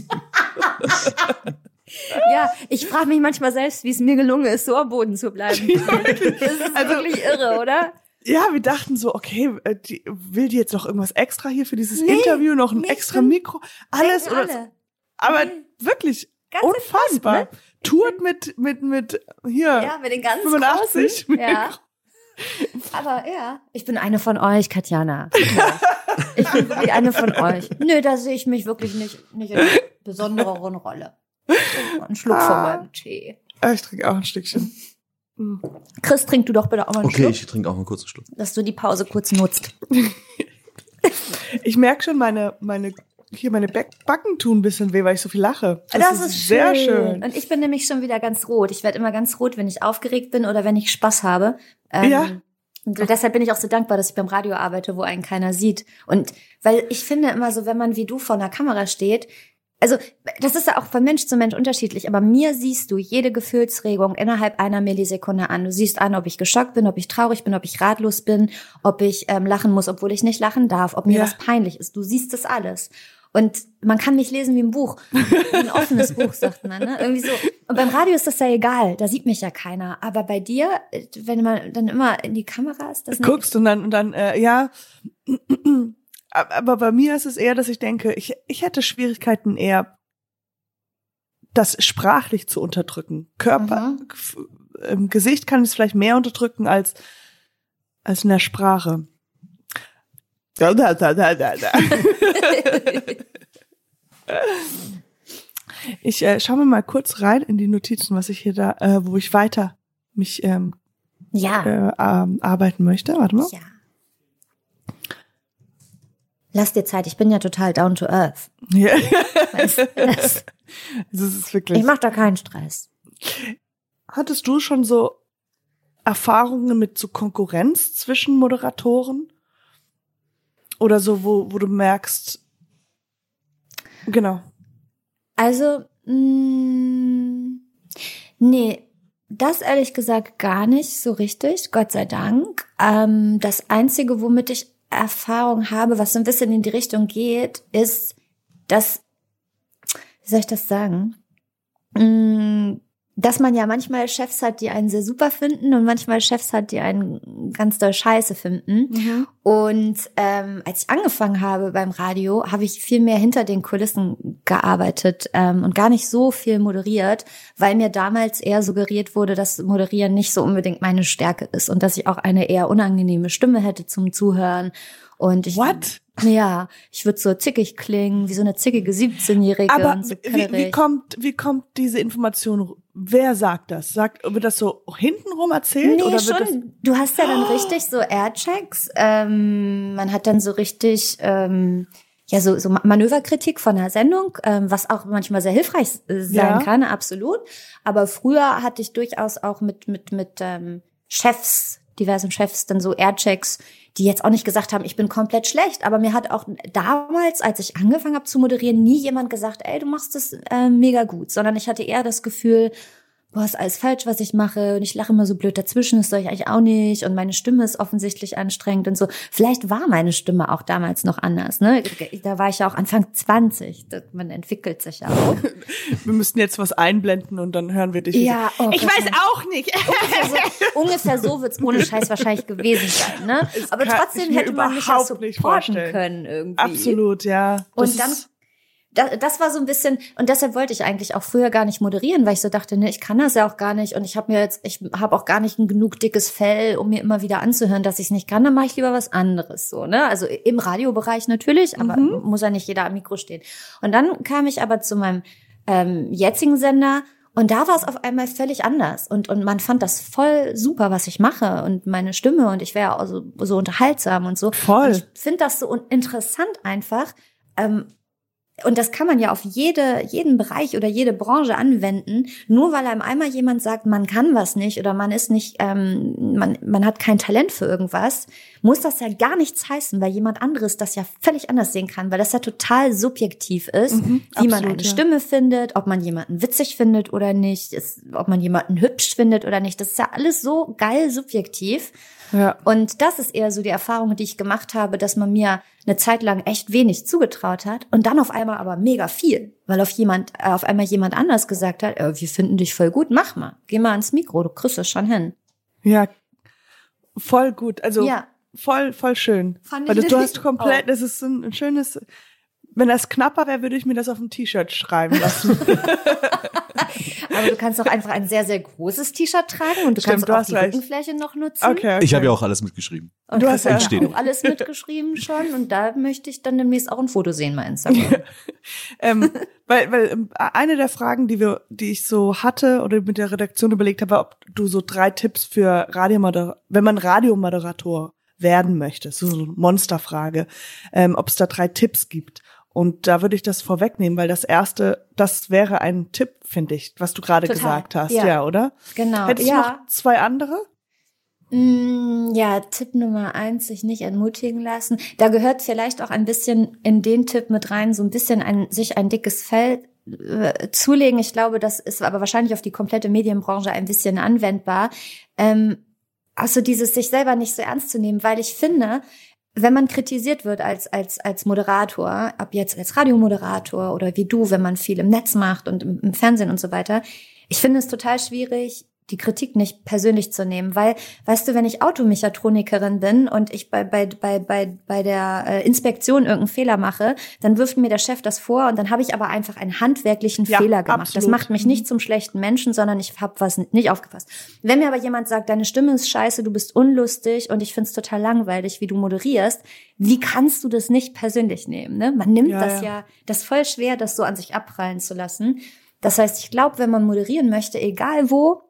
ja, ich frage mich manchmal selbst, wie es mir gelungen ist, so am Boden zu bleiben. Das ist Also- wirklich irre, oder? ja, wir dachten so, okay, äh, die, will die jetzt noch irgendwas extra hier für dieses Interview, noch ein nee, extra. Mikro, alles oder, aber Nee. wirklich Ganz unfassbar. entspannt, Tourt mit, mit, mit, hier, Ja, mit den ganz 85 großen. Ja. Aber ja, ich bin eine von euch, Katjana. Ja. Ich bin wirklich eine von euch. Nö, da sehe ich mich wirklich nicht, nicht in einer besonderen Rolle. Ein Schluck von Ah. meinem Tee. Ah, ich trinke auch ein Stückchen. Chris, trink du doch bitte auch mal einen Okay, Schluck, ich trinke auch mal kurz einen Schluck. dass du die Pause kurz nutzt. Ich merke schon, meine, meine, hier meine Back Backen tun ein bisschen weh, weil ich so viel lache. sehr schön. Und ich bin nämlich schon wieder ganz rot. Ich werde immer ganz rot, wenn ich aufgeregt bin oder wenn ich Spaß habe. Ähm, Ja. Und deshalb bin ich auch so dankbar, dass ich beim Radio arbeite, wo einen keiner sieht. Und weil ich finde immer so, wenn man wie du vor einer Kamera steht, also das ist ja auch von Mensch zu Mensch unterschiedlich, aber mir siehst du jede Gefühlsregung innerhalb einer Millisekunde an. Du siehst an, ob ich geschockt bin, ob ich traurig bin, ob ich ratlos bin, ob ich ähm, lachen muss, obwohl ich nicht lachen darf, ob mir Ja. was peinlich ist. Du siehst das alles. Und man kann mich lesen wie ein Buch. Ein offenes Buch, sagt man. Ne? Irgendwie so. Und beim Radio ist das ja egal, da sieht mich ja keiner. Aber bei dir, wenn man dann immer in die Kamera ist, das guckst und dann und dann äh, ja. Aber bei mir ist es eher, dass ich denke, ich, ich hätte Schwierigkeiten eher, das sprachlich zu unterdrücken. Körper, Mhm. im Gesicht kann es vielleicht mehr unterdrücken als als in der Sprache. Da, da, da, da, da. Ich äh, schaue mir mal kurz rein in die Notizen, was ich hier da, äh, wo ich weiter mich ähm, ja. äh, ähm, arbeiten möchte. Warte mal. Ja. Lass dir Zeit, ich bin ja total down to earth. Ja. Weißt du, das- Das ist wirklich. Ich mach da keinen Stress. Hattest du schon so Erfahrungen mit so Konkurrenz zwischen Moderatoren? Oder so, wo, wo du merkst, genau. Also, mh, nee, das ehrlich gesagt gar nicht so richtig, Gott sei Dank. Ähm, das Einzige, womit ich Erfahrung habe, was so ein bisschen in die Richtung geht, ist, dass, wie soll ich das sagen? Mh, dass man ja manchmal Chefs hat, die einen sehr super finden und manchmal Chefs hat, die einen ganz doll scheiße finden. Und ähm, als ich angefangen habe beim Radio, habe ich viel mehr hinter den Kulissen gearbeitet ähm, und gar nicht so viel moderiert, weil mir damals eher suggeriert wurde, dass Moderieren nicht so unbedingt meine Stärke ist und dass ich auch eine eher unangenehme Stimme hätte zum Zuhören. Und ich, What? Ja, ich würde so zickig klingen, wie so eine zickige 17-Jährige Aber so wie, wie kommt, wie kommt diese Information? Wer sagt das? Sagt, wird das so hintenrum erzählt? Nee, oder wird das, schon. Du hast ja dann richtig so Airchecks. Ähm, man hat dann so richtig ähm, ja so, so Manöverkritik von der Sendung, ähm, was auch manchmal sehr hilfreich äh, sein Ja. kann, absolut. Aber früher hatte ich durchaus auch mit mit mit ähm, Chefs, diversen Chefs, dann so Airchecks, die jetzt auch nicht gesagt haben, ich bin komplett schlecht. Aber mir hat auch damals, als ich angefangen habe zu moderieren, nie jemand gesagt, ey, du machst das äh, mega gut, sondern ich hatte eher das Gefühl, boah, ist alles falsch, was ich mache und ich lache immer so blöd dazwischen, das soll ich eigentlich auch nicht und meine Stimme ist offensichtlich anstrengend und so. Vielleicht war meine Stimme auch damals noch anders, ne? Da war ich ja auch Anfang 20, Das- man entwickelt sich ja auch. wir müssten jetzt was einblenden und dann hören wir dich. Ja, oh ich weiß auch nicht. ungefähr so, ungefähr so wird's ohne Scheiß wahrscheinlich gewesen sein, ne? Aber trotzdem hätte man mich ja supporten vorstellen. können irgendwie. Absolut, ja. Das Und dann, ist- da, das war so ein bisschen, und deshalb wollte ich eigentlich auch früher gar nicht moderieren, weil ich so dachte, ne, ich kann das ja auch gar nicht und ich habe mir jetzt, ich habe auch gar nicht ein genug dickes Fell, um mir immer wieder anzuhören, dass ich es nicht kann, dann mache ich lieber was anderes so, ne? Also im Radiobereich natürlich, aber muss ja nicht jeder am Mikro stehen. Und dann kam ich aber zu meinem ähm, jetzigen Sender und da war es auf einmal völlig anders. Und, und man fand das voll super, was ich mache und meine Stimme und ich wäre auch so, so unterhaltsam und so. Voll. Und ich finde das so interessant einfach. Ähm, und das kann man ja auf jede, jeden Bereich oder jede Branche anwenden. Nur weil einem einmal jemand sagt, man kann was nicht oder man ist nicht, ähm, man, man hat kein Talent für irgendwas, muss das ja gar nichts heißen, weil jemand anderes das ja völlig anders sehen kann, weil das ja total subjektiv ist, Mhm, wie man absolut, eine ja. Stimme findet, ob man jemanden witzig findet oder nicht, ist, ob man jemanden hübsch findet oder nicht. Das ist ja alles so geil subjektiv. Ja. Und das ist eher so die Erfahrung, die ich gemacht habe, dass man mir eine Zeit lang echt wenig zugetraut hat und dann auf einmal aber mega viel, weil auf jemand, äh, auf einmal jemand anders gesagt hat, äh, wir finden dich voll gut, mach mal, geh mal ans Mikro, du kriegst es schon hin. Ja, voll gut. Also Ja. voll, voll schön. Fand Weil ich du hast komplett, das ist ein, ein schönes. Wenn das knapper wäre, würde ich mir das auf ein T-Shirt schreiben lassen. Aber du kannst doch einfach ein sehr, sehr großes T-Shirt tragen und du Stimmt, kannst du auch die recht. Rückenfläche noch nutzen. Okay, okay. Ich habe ja auch alles mitgeschrieben. Und Du hast ja- auch alles mitgeschrieben schon und da möchte ich dann demnächst auch ein Foto sehen bei Instagram. ähm, weil, weil ähm, eine der Fragen, die wir, die ich so hatte oder mit der Redaktion überlegt habe, war, ob du so drei Tipps für Radiomoderator, wenn man Radiomoderator werden möchte, so eine Monsterfrage, ähm, ob es da drei Tipps gibt. Und da würde ich das vorwegnehmen, weil das erste, das wäre ein Tipp, finde ich, was du gerade gesagt hast, ja, ja. oder? Genau. Hättest ja. du noch zwei andere? Mm, Ja, Tipp Nummer eins, sich nicht entmutigen lassen. Da gehört vielleicht auch ein bisschen in den Tipp mit rein, so ein bisschen ein, sich ein dickes Fell äh, zulegen. Ich glaube, das ist aber wahrscheinlich auf die komplette Medienbranche ein bisschen anwendbar. Ähm, also dieses sich selber nicht so ernst zu nehmen, weil ich finde, wenn man kritisiert wird als, als, als Moderator, ab jetzt als Radiomoderator oder wie du, wenn man viel im Netz macht und im, im Fernsehen und so weiter, ich finde es total schwierig, die Kritik nicht persönlich zu nehmen, weil, weißt du, wenn ich Automechatronikerin bin und ich bei, bei, bei, bei, bei der äh, Inspektion irgendeinen Fehler mache, dann wirft mir der Chef das vor und dann habe ich aber einfach einen handwerklichen Ja, Fehler gemacht. absolut. Das macht mich nicht zum schlechten Menschen, sondern ich habe was nicht aufgepasst. Wenn mir aber jemand sagt, deine Stimme ist scheiße, du bist unlustig und ich find's total langweilig, wie du moderierst, wie kannst du das nicht persönlich nehmen? Ne? Man nimmt Ja, das ja. ja, das voll schwer, das so an sich abprallen zu lassen. Das heißt, ich glaube, wenn man moderieren möchte, egal wo,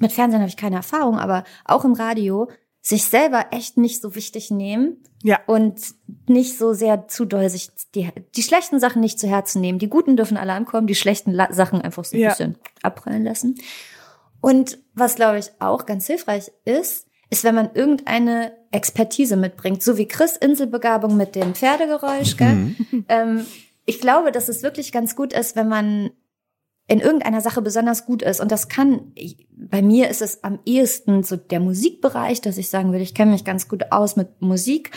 mit Fernsehen habe ich keine Erfahrung, aber auch im Radio, sich selber echt nicht so wichtig nehmen Ja. und nicht so sehr zu doll sich die, die schlechten Sachen nicht zu Herzen nehmen. Die guten dürfen alle ankommen, die schlechten La Sachen einfach so ein Ja. bisschen abprallen lassen. Und was, glaube ich, auch ganz hilfreich ist, ist, wenn man irgendeine Expertise mitbringt, so wie Chris Inselbegabung mit dem Pferdegeräusch. Gell? Ähm, ich glaube, dass es wirklich ganz gut ist, wenn man in irgendeiner Sache besonders gut ist. Und das kann, bei mir ist es am ehesten so der Musikbereich, dass ich sagen will, ich kenne mich ganz gut aus mit Musik.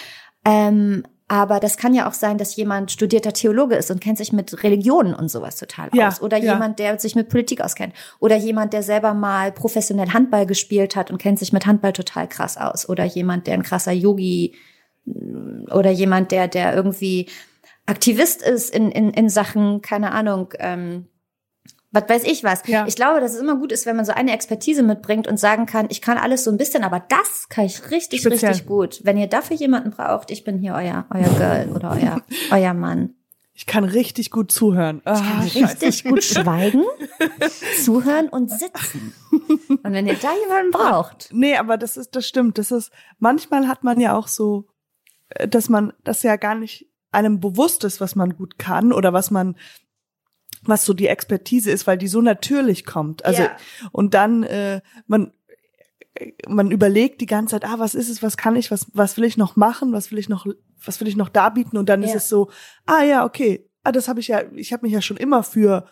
Ähm, aber das kann ja auch sein, dass jemand studierter Theologe ist und kennt sich mit Religionen und sowas total Ja, aus. Oder ja. jemand, der sich mit Politik auskennt. Oder jemand, der selber mal professionell Handball gespielt hat und kennt sich mit Handball total krass aus. Oder jemand, der ein krasser Yogi oder jemand, der, der irgendwie Aktivist ist in, in, in Sachen, keine Ahnung, ähm, was weiß ich was. Ja. Ich glaube, dass es immer gut ist, wenn man so eine Expertise mitbringt und sagen kann, ich kann alles so ein bisschen, aber das kann ich richtig, Speziell. richtig gut. Wenn ihr dafür jemanden braucht, ich bin hier euer, euer Girl oder euer, euer Mann. Ich kann richtig gut zuhören. Ah, Kann scheiße. richtig gut schweigen, zuhören und sitzen. Und wenn ihr da jemanden braucht, Nee, aber das ist, das stimmt. Das ist, manchmal hat man ja auch so, äh, dass man, das ja gar nicht einem bewusst ist, was man gut kann oder was man, was so die Expertise ist, weil die so natürlich kommt. Also, Ja. und dann, äh, man, man überlegt die ganze Zeit, ah, was ist es, was kann ich, was, was will ich noch machen, was will ich noch, was will ich noch darbieten? Und dann ist Ja. es so, ah ja, okay, ah, das habe ich ja, ich habe mich ja schon immer für,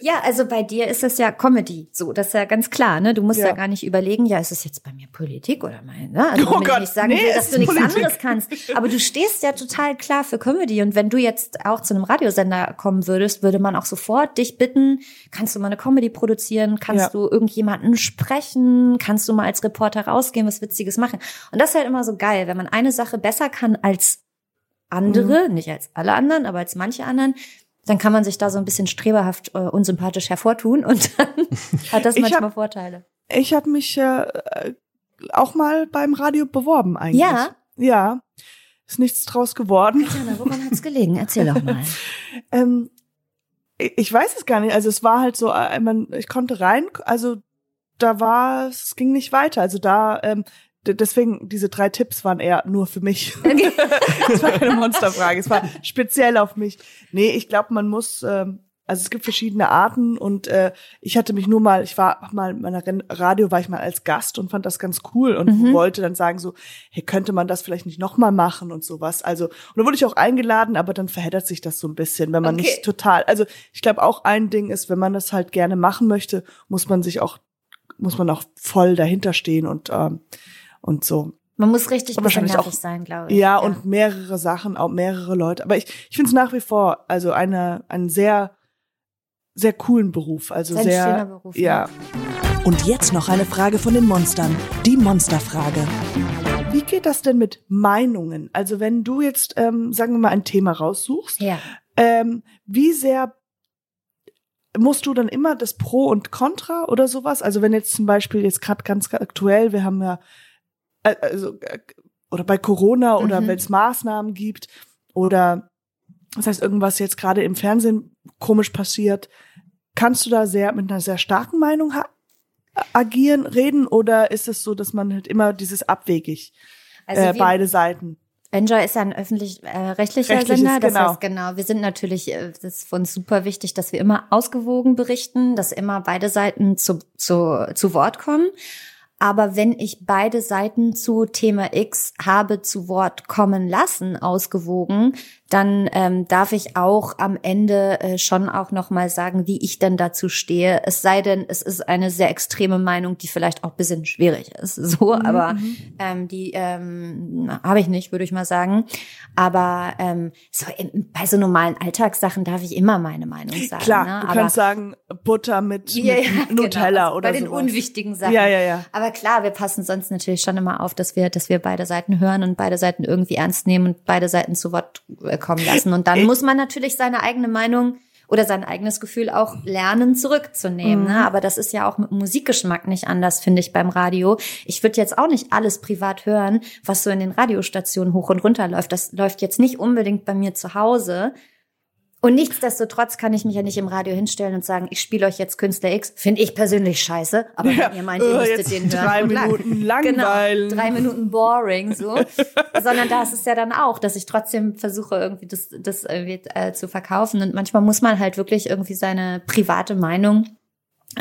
Ja, also bei dir ist es ja Comedy, so, das ist ja ganz klar, ne? Du musst ja, Ja. gar nicht überlegen, ja, ist es jetzt bei mir Politik oder mein, ne? Also Oh wenn ich Gott, nicht sagen nee, will, dass du nichts Politik. anderes kannst. Aber du stehst ja total klar für Comedy und wenn du jetzt auch zu einem Radiosender kommen würdest, würde man auch sofort dich bitten, kannst du mal eine Comedy produzieren, kannst Ja. du irgendjemanden sprechen, kannst du mal als Reporter rausgehen, was Witziges machen. Und das ist halt immer so geil, wenn man eine Sache besser kann als andere, Mhm. nicht als alle anderen, aber als manche anderen, dann kann man sich da so ein bisschen streberhaft äh, unsympathisch hervortun und dann hat das Ich manchmal hab- Vorteile. ich habe mich äh, auch mal beim Radio beworben eigentlich. Ja? Ja. Ist nichts draus geworden. Jana, woran hat's gelegen? Erzähl doch mal. Ähm, ich weiß es gar nicht. Also es war halt so, äh, ich konnte rein, also da war, es ging nicht weiter. Also da, ähm, deswegen, diese drei Tipps waren eher nur für mich. Es war keine Monsterfrage, es war speziell auf mich. Nee, ich glaube, man muss, ähm, also es gibt verschiedene Arten und äh, ich hatte mich nur mal, ich war mal in meiner Radio, war ich mal als Gast und fand das ganz cool und Mhm. wollte dann sagen so, hey, könnte man das vielleicht nicht nochmal machen und sowas. Also, und da wurde ich auch eingeladen, aber dann verheddert sich das so ein bisschen, wenn man Okay. nicht total, also ich glaube auch ein Ding ist, wenn man das halt gerne machen möchte, muss man sich auch, muss man auch voll dahinter stehen und, ähm, und so. Man muss richtig wahrscheinlich auch- sein, glaube ich. Ja, und mehrere Sachen, auch mehrere Leute. Aber ich, ich finde es nach wie vor, also eine, einen sehr, sehr coolen Beruf. Also Ein sehr, schöner Beruf, ja. Und jetzt noch eine Frage von den Monstern. Die Monsterfrage. Wie geht das denn mit Meinungen? Also wenn du jetzt, ähm, sagen wir mal, ein Thema raussuchst, Ja. ähm, wie sehr musst du dann immer das Pro und Contra oder sowas? Also wenn jetzt zum Beispiel jetzt gerade ganz aktuell, wir haben ja, also, äh, oder bei Corona oder Mhm. wenn es Maßnahmen gibt oder das heißt irgendwas jetzt gerade im Fernsehen komisch passiert, kannst du da sehr mit einer sehr starken Meinung ha- agieren, reden oder ist es so, dass man halt immer dieses abwegig Also äh, beide Seiten? Enjoy ist ja ein öffentlich-rechtlicher Rechtliches, Sender. Das genau. heißt, genau, wir sind natürlich, äh, das ist für uns super wichtig, dass wir immer ausgewogen berichten, dass immer beide Seiten zu, zu, zu Wort kommen. Aber wenn ich beide Seiten zu Thema X habe zu Wort kommen lassen, ausgewogen, dann ähm, darf ich auch am Ende äh, schon auch noch mal sagen, wie ich denn dazu stehe. Es sei denn, es ist eine sehr extreme Meinung, die vielleicht auch ein bisschen schwierig ist. So, Mhm, aber ähm, die ähm, habe ich nicht, würde ich mal sagen. Aber ähm, so im, bei so normalen Alltagssachen darf ich immer meine Meinung sagen. Klar, ne? du aber, kannst sagen Butter mit, Ja, mit ja, Nutella genau, also oder bei den sowas. unwichtigen Sachen. Ja, ja, ja. Aber klar, wir passen sonst natürlich schon immer auf, dass wir, dass wir beide Seiten hören und beide Seiten irgendwie ernst nehmen und beide Seiten zu Wort äh, kommen lassen. Und dann Ich- muss man natürlich seine eigene Meinung oder sein eigenes Gefühl auch lernen zurückzunehmen. Mhm. Ne? Aber das ist ja auch mit Musikgeschmack nicht anders, finde ich, beim Radio. Ich würde jetzt auch nicht alles privat hören, was so in den Radiostationen hoch und runter läuft. Das läuft jetzt nicht unbedingt bei mir zu Hause. Und nichtsdestotrotz kann ich mich ja nicht im Radio hinstellen und sagen, ich spiele euch jetzt Künstler X. Finde ich persönlich scheiße, aber Ja, wenn ihr meint, ihr äh, müsstet den hören. drei gut, lang. Minuten langweilen. Genau, drei Minuten boring, so. Sondern da ist es ja dann auch, dass ich trotzdem versuche, irgendwie das, das irgendwie, äh, zu verkaufen. Und manchmal muss man halt wirklich irgendwie seine private Meinung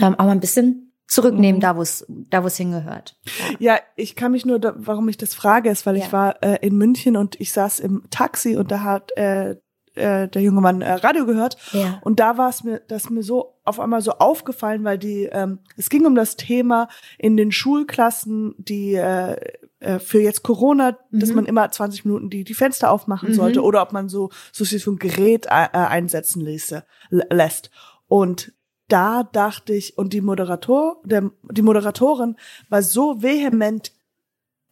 ähm, auch mal ein bisschen zurücknehmen, Mhm. da wo es da wo es hingehört. Ja, ich kann mich nur, da, warum ich das frage, ist, weil Ja. ich war äh, in München und ich saß im Taxi und da hat äh, äh, der junge Mann äh, Radio gehört Ja. und da war es mir, das mir so auf einmal so aufgefallen, weil die, ähm, es ging um das Thema in den Schulklassen, die äh, äh, für jetzt Corona, dass Mhm. man immer 20 Minuten die, die Fenster aufmachen Mhm. sollte oder ob man so, so so ein Gerät äh, äh, einsetzen ließe, lä- lässt. Und da dachte ich, und die Moderator, der, die Moderatorin war so vehement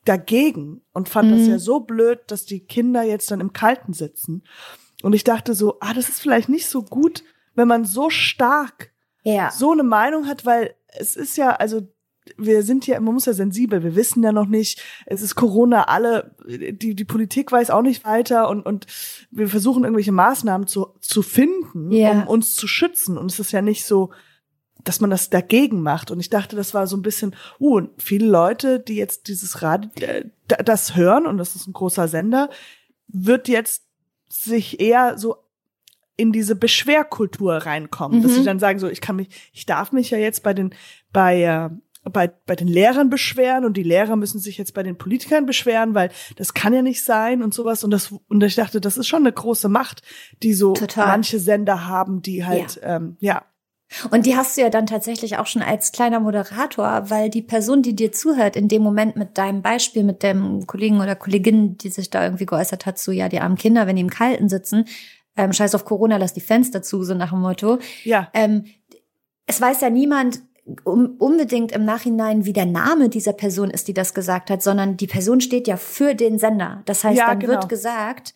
dagegen und fand das Mhm. ja so blöd, dass die Kinder jetzt dann im Kalten sitzen. Und ich dachte so, ah, das ist vielleicht nicht so gut, wenn man so stark Ja. so eine Meinung hat, weil es ist ja, also wir sind ja, man muss ja sensibel, wir wissen ja noch nicht, es ist Corona, alle, die, die Politik weiß auch nicht weiter und, und wir versuchen irgendwelche Maßnahmen zu, zu finden, Ja. um uns zu schützen. Und es ist ja nicht so, dass man das dagegen macht. Und ich dachte, das war so ein bisschen, uh, und viele Leute, die jetzt dieses Radio, äh, da- das hören, und das ist ein großer Sender, wird jetzt sich eher so in diese Beschwerkultur reinkommen, dass Mhm. sie dann sagen so, ich kann mich, ich darf mich ja jetzt bei den, bei, äh, bei, bei den Lehrern beschweren und die Lehrer müssen sich jetzt bei den Politikern beschweren, weil das kann ja nicht sein und sowas. Und das, und ich dachte, das ist schon eine große Macht, die so Total. manche Sender haben, die halt, ja, ähm, ja Und die hast du ja dann tatsächlich auch schon als kleiner Moderator, weil die Person, die dir zuhört, in dem Moment mit deinem Beispiel, mit dem Kollegen oder Kollegin, die sich da irgendwie geäußert hat, so ja, die armen Kinder, wenn die im Kalten sitzen, ähm, scheiß auf Corona, lass die Fenster zu, so nach dem Motto. ja, Ähm, es weiß ja niemand um, unbedingt im Nachhinein, wie der Name dieser Person ist, die das gesagt hat, sondern die Person steht ja für den Sender. Das heißt, Ja, dann genau. wird gesagt,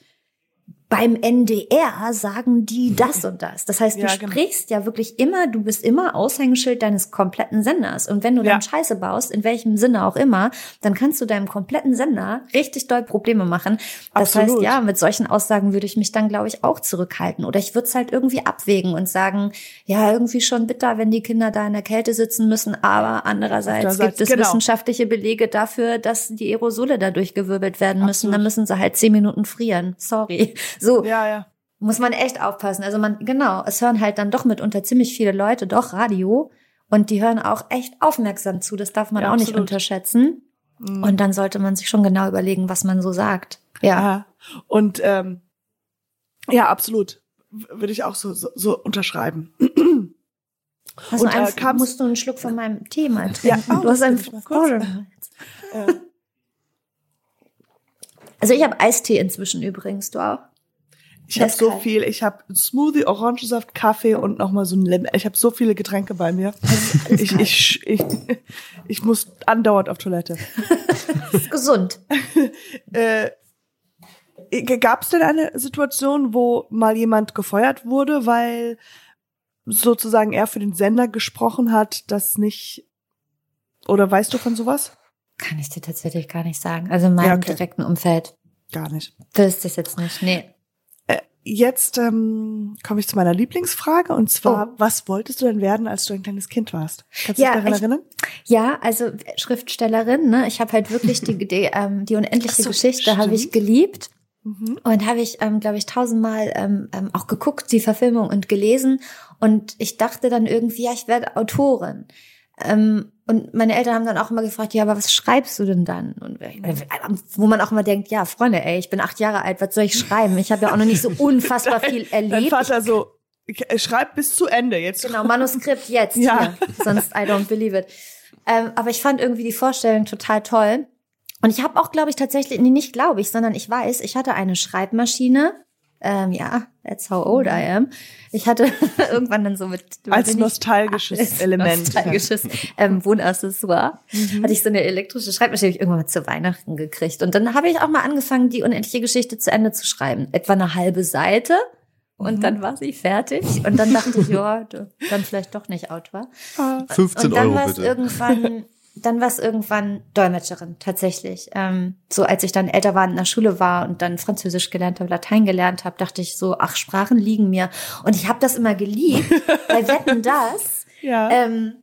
beim NDR sagen die das und das. Das heißt, du Ja, genau. sprichst ja wirklich immer, du bist immer Aushängeschild deines kompletten Senders. Und wenn du Ja. dann Scheiße baust, in welchem Sinne auch immer, dann kannst du deinem kompletten Sender richtig doll Probleme machen. Das Absolut. heißt, ja, mit solchen Aussagen würde ich mich dann, glaube ich, auch zurückhalten. Oder ich würde es halt irgendwie abwägen und sagen, ja, irgendwie schon bitter, wenn die Kinder da in der Kälte sitzen müssen. Aber andererseits Andererseits, gibt es genau. wissenschaftliche Belege dafür, dass die Aerosole dadurch gewirbelt werden müssen. Absolut. Dann müssen sie halt zehn Minuten frieren. Sorry. So ja, ja. muss man echt aufpassen. Also man, genau, es hören halt dann doch mitunter ziemlich viele Leute doch Radio und die hören auch echt aufmerksam zu. Das darf man Ja, auch nicht absolut. unterschätzen. Mhm. Und dann sollte man sich schon genau überlegen, was man so sagt. Ja. Aha. Und ähm, ja, absolut. Würde ich auch so, so, so unterschreiben. Hast du Und, äh, einen, kam's- musst du einen Schluck von meinem Tee mal Ja, trinken? oh, du hast einen Hals. Äh, Also ich habe Eistee inzwischen übrigens, du auch? Ich habe Das so viel. Ich habe Smoothie, Orangensaft, Kaffee und noch mal so ein Lemon. Ich habe so viele Getränke bei mir. Ich, ich, ich, ich muss andauernd auf Toilette. ist gesund. Äh, Gab es denn eine Situation, wo mal jemand gefeuert wurde, weil sozusagen er für den Sender gesprochen hat, das nicht oder weißt du von sowas? Kann ich dir tatsächlich gar nicht sagen. Also in meinem Ja, okay. direkten Umfeld Gar nicht. wüsste ich jetzt nicht. Nee. Jetzt ähm, komme ich zu meiner Lieblingsfrage und zwar, Oh. was wolltest du denn werden, als du ein kleines Kind warst? Kannst du Ja, dich daran ich- erinnern? Ja, also Schriftstellerin, ne? Ich habe halt wirklich die, die, ähm, die unendliche so, Geschichte habe ich geliebt Mhm. und habe ich, ähm, glaube ich, tausendmal ähm, ähm, auch geguckt, die Verfilmung und gelesen. Und ich dachte dann irgendwie, ja, ich werde Autorin. Ähm, und meine Eltern haben dann auch immer gefragt, ja, aber was schreibst du denn dann? Und wo man auch immer denkt, ja, Freunde, ey, ich bin acht Jahre alt, was soll ich schreiben? Ich habe ja auch noch nicht so unfassbar viel erlebt. Dein Vater so, schreib bis zu Ende jetzt. Genau, Manuskript jetzt. Ja. Hier. Sonst I don't believe it. Ähm, aber ich fand irgendwie die Vorstellung total toll. Und ich habe auch, glaube ich, tatsächlich, nee, nicht glaube ich, sondern ich weiß, ich hatte eine Schreibmaschine. Ähm, ja, that's how old I am. Ich hatte irgendwann dann so mit Als ich- nostalgisches als Element. nostalgisches ähm, Wohnaccessoire Mhm. hatte ich so eine elektrische Schreibmaschine hab ich irgendwann mal zu Weihnachten gekriegt und dann habe ich auch mal angefangen die unendliche Geschichte zu Ende zu schreiben etwa eine halbe Seite und Mhm. dann war sie fertig und dann dachte ich ja dann vielleicht doch nicht Autor 15 und dann Euro war es bitte. irgendwann, dann war es irgendwann Dolmetscherin tatsächlich. Ähm, so als ich dann älter war und in der Schule war und dann Französisch gelernt habe, Latein gelernt habe, dachte ich so, ach Sprachen liegen mir. Und ich habe das immer geliebt. bei Wetten das. Ja. Ähm,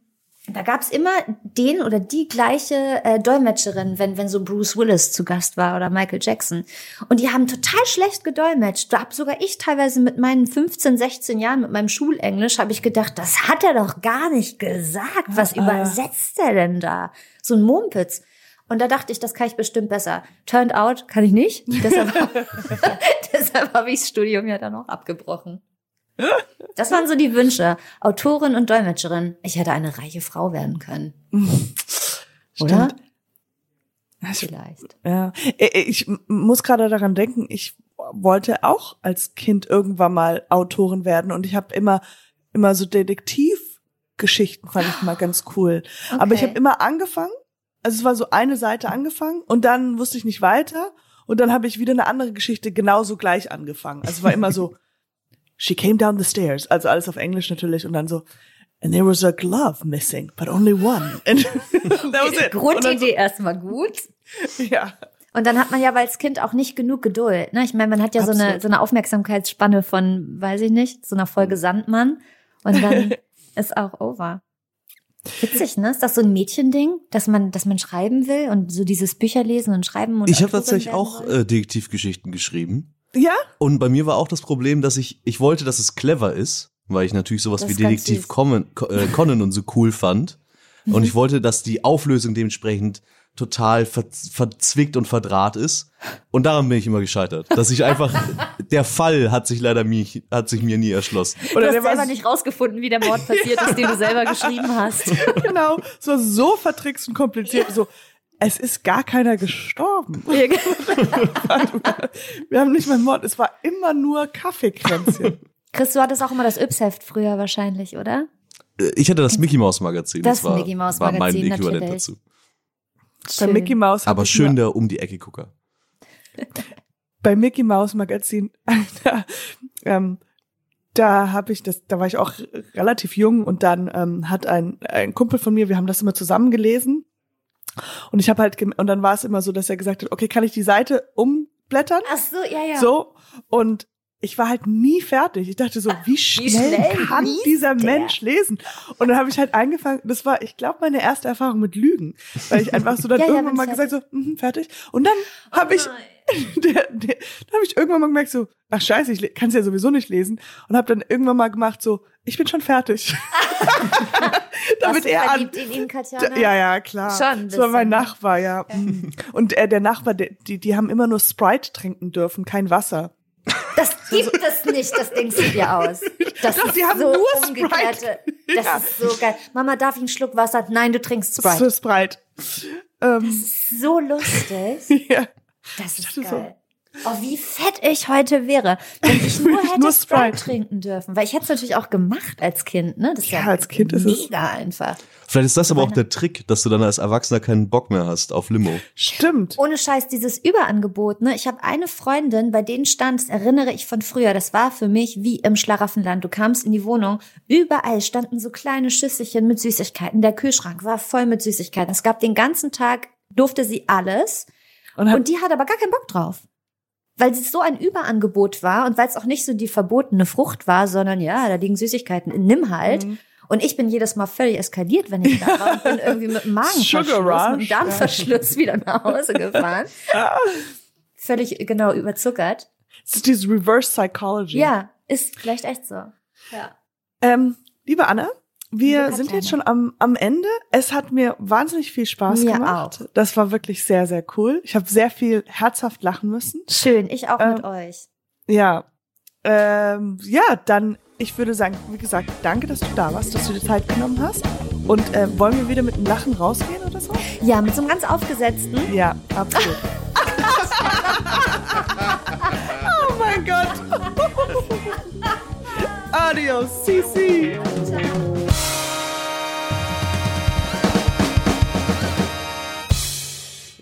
da gab's immer den oder die gleiche äh, Dolmetscherin, wenn, wenn so Bruce Willis zu Gast war oder Michael Jackson. Und die haben total schlecht gedolmetscht. Da hab sogar ich teilweise mit meinen 15, 16 Jahren, mit meinem Schulenglisch, habe ich gedacht, das hat er doch gar nicht gesagt. Was übersetzt er denn da? So ein Mumpitz. Und da dachte ich, das kann ich bestimmt besser. Turned out, kann ich nicht. Deshalb, deshalb habe ich das Studium ja dann auch abgebrochen. Das waren so die Wünsche. Autorin und Dolmetscherin. Ich hätte eine reiche Frau werden können. Oder? Stimmt. Vielleicht. ja. ich muss gerade daran denken, ich wollte auch als Kind irgendwann mal Autorin werden und ich habe immer immer so Detektivgeschichten fand ich mal ganz cool. Aber ich Okay. habe immer angefangen, also es war so eine Seite angefangen und dann wusste ich nicht weiter und dann habe ich wieder eine andere Geschichte genauso gleich angefangen. Also es war immer so She came down the stairs, also alles auf Englisch natürlich und dann so And there was a glove missing, but only one. And that was it. Und dann Grundidee erstmal gut. So, ja. Und dann hat man ja als Kind auch nicht genug Geduld. Ne? Ich meine, man hat ja so eine, so eine Aufmerksamkeitsspanne von, weiß ich nicht, so einer Folge Sandmann. Und dann ist auch over. Witzig, ne? Ist das so ein Mädchending, dass man, dass man schreiben will und so dieses Bücher lesen und schreiben und Ich habe tatsächlich auch äh, Detektivgeschichten geschrieben. Ja? Und bei mir war auch das Problem, dass ich, ich wollte, dass es clever ist, weil ich natürlich sowas Das wie Detektiv. Conan, Co- äh, Conan und so cool fand. Mhm. Und ich wollte, dass die Auflösung dementsprechend total ver verzwickt und verdraht ist. Und daran bin ich immer gescheitert. Dass ich einfach, der Fall hat sich leider mir, hat sich mir nie erschlossen. Du Oder hast der war selber nicht rausgefunden, wie der Mord passiert ist, den du selber geschrieben hast. genau, es war so vertrickst und kompliziert, so es ist gar keiner gestorben. Wir haben nicht mal Mord, es war immer nur Kaffeekränzchen. Chris, du hattest auch immer das Yps-Heft früher wahrscheinlich, oder? Ich hatte das Mickey Maus Magazin. Das war, Mickey Maus war mein Magazin, Äquivalent natürlich. dazu. Bei Mickey Mouse. Aber schön der um die Ecke Gucker. bei Mickey Mouse Magazin, da, ähm, da habe ich das, da war ich auch relativ jung und dann ähm, hat ein, ein Kumpel von mir, wir haben das immer zusammen gelesen und ich habe halt gem- und dann war es immer so, dass er gesagt hat, okay, kann ich die Seite umblättern? Ach so, ja, ja. So und ich war halt nie fertig. Ich dachte so, wie schnell, schnell kann dieser der? Mensch lesen? Und dann habe ich halt angefangen, das war, ich glaube, meine erste Erfahrung mit Lügen, weil ich einfach so dann Ja, ja, irgendwann mal wenn's gesagt so, mhm, fertig. Und dann habe ich der, der, habe ich irgendwann mal gemerkt so, ach scheiße, ich kann es ja sowieso nicht lesen und habe dann irgendwann mal gemacht so, ich bin schon fertig. Damit er an, ihn, Katjana? ja, ja, klar. Schon Das war mein. Nachbar, ja. Mhm. Und äh, der Nachbar, der, die, die haben immer nur Sprite trinken dürfen, kein Wasser. Das gibt es nicht, das denkst du dir aus. Das Doch, ist die haben so nur umgekehrte. Das Ja. ist so geil. Mama, darf ich einen Schluck Wasser? Nein, du trinkst Das Sprite. ist Sprite. Ähm, So lustig. ja. Das ist dachte so. geil. Oh, wie fett ich heute wäre, wenn ich nur hätte Nur Sprite. Sprite. trinken dürfen. Weil ich hätte es natürlich auch gemacht als Kind, ne? Das ist ja, Ja, als Kind ist es- mega einfach. Vielleicht ist das aber auch der Trick, dass du dann als Erwachsener keinen Bock mehr hast auf Limo. Stimmt. Ohne Scheiß, dieses Überangebot, ne? Ich habe eine Freundin, bei denen stand, das erinnere ich von früher, das war für mich wie im Schlaraffenland. Du kamst in die Wohnung, überall standen so kleine Schüsselchen mit Süßigkeiten. Der Kühlschrank war voll mit Süßigkeiten. Es gab den ganzen Tag, durfte sie alles. Und, hat, Und die hat aber gar keinen Bock drauf. Weil es so ein Überangebot war und weil es auch nicht so die verbotene Frucht war, sondern ja, da liegen Süßigkeiten, nimm halt. Mhm. Und ich bin jedes Mal völlig eskaliert, wenn ich da war und bin irgendwie mit dem Magenverschluss, mit dem Darmverschluss wieder nach Hause gefahren. Völlig genau überzuckert. es ist dieses Reverse Psychology. Ja, ist vielleicht echt so. Ja. Ähm, liebe Anna, Wir sind jetzt schon am, am Ende. Es hat mir wahnsinnig viel Spaß Mir gemacht. auch. Das war wirklich sehr, sehr cool. Ich habe sehr viel herzhaft lachen müssen. Schön, ich auch mit Ähm, euch. Ja. Ähm, ja, dann, ich würde sagen, wie gesagt, danke, dass du da warst, dass du dir Zeit genommen hast. Und äh, wollen wir wieder mit einem Lachen rausgehen oder so? Ja, mit so einem ganz aufgesetzten. Ja, absolut. oh mein Gott. Adios, Sisi.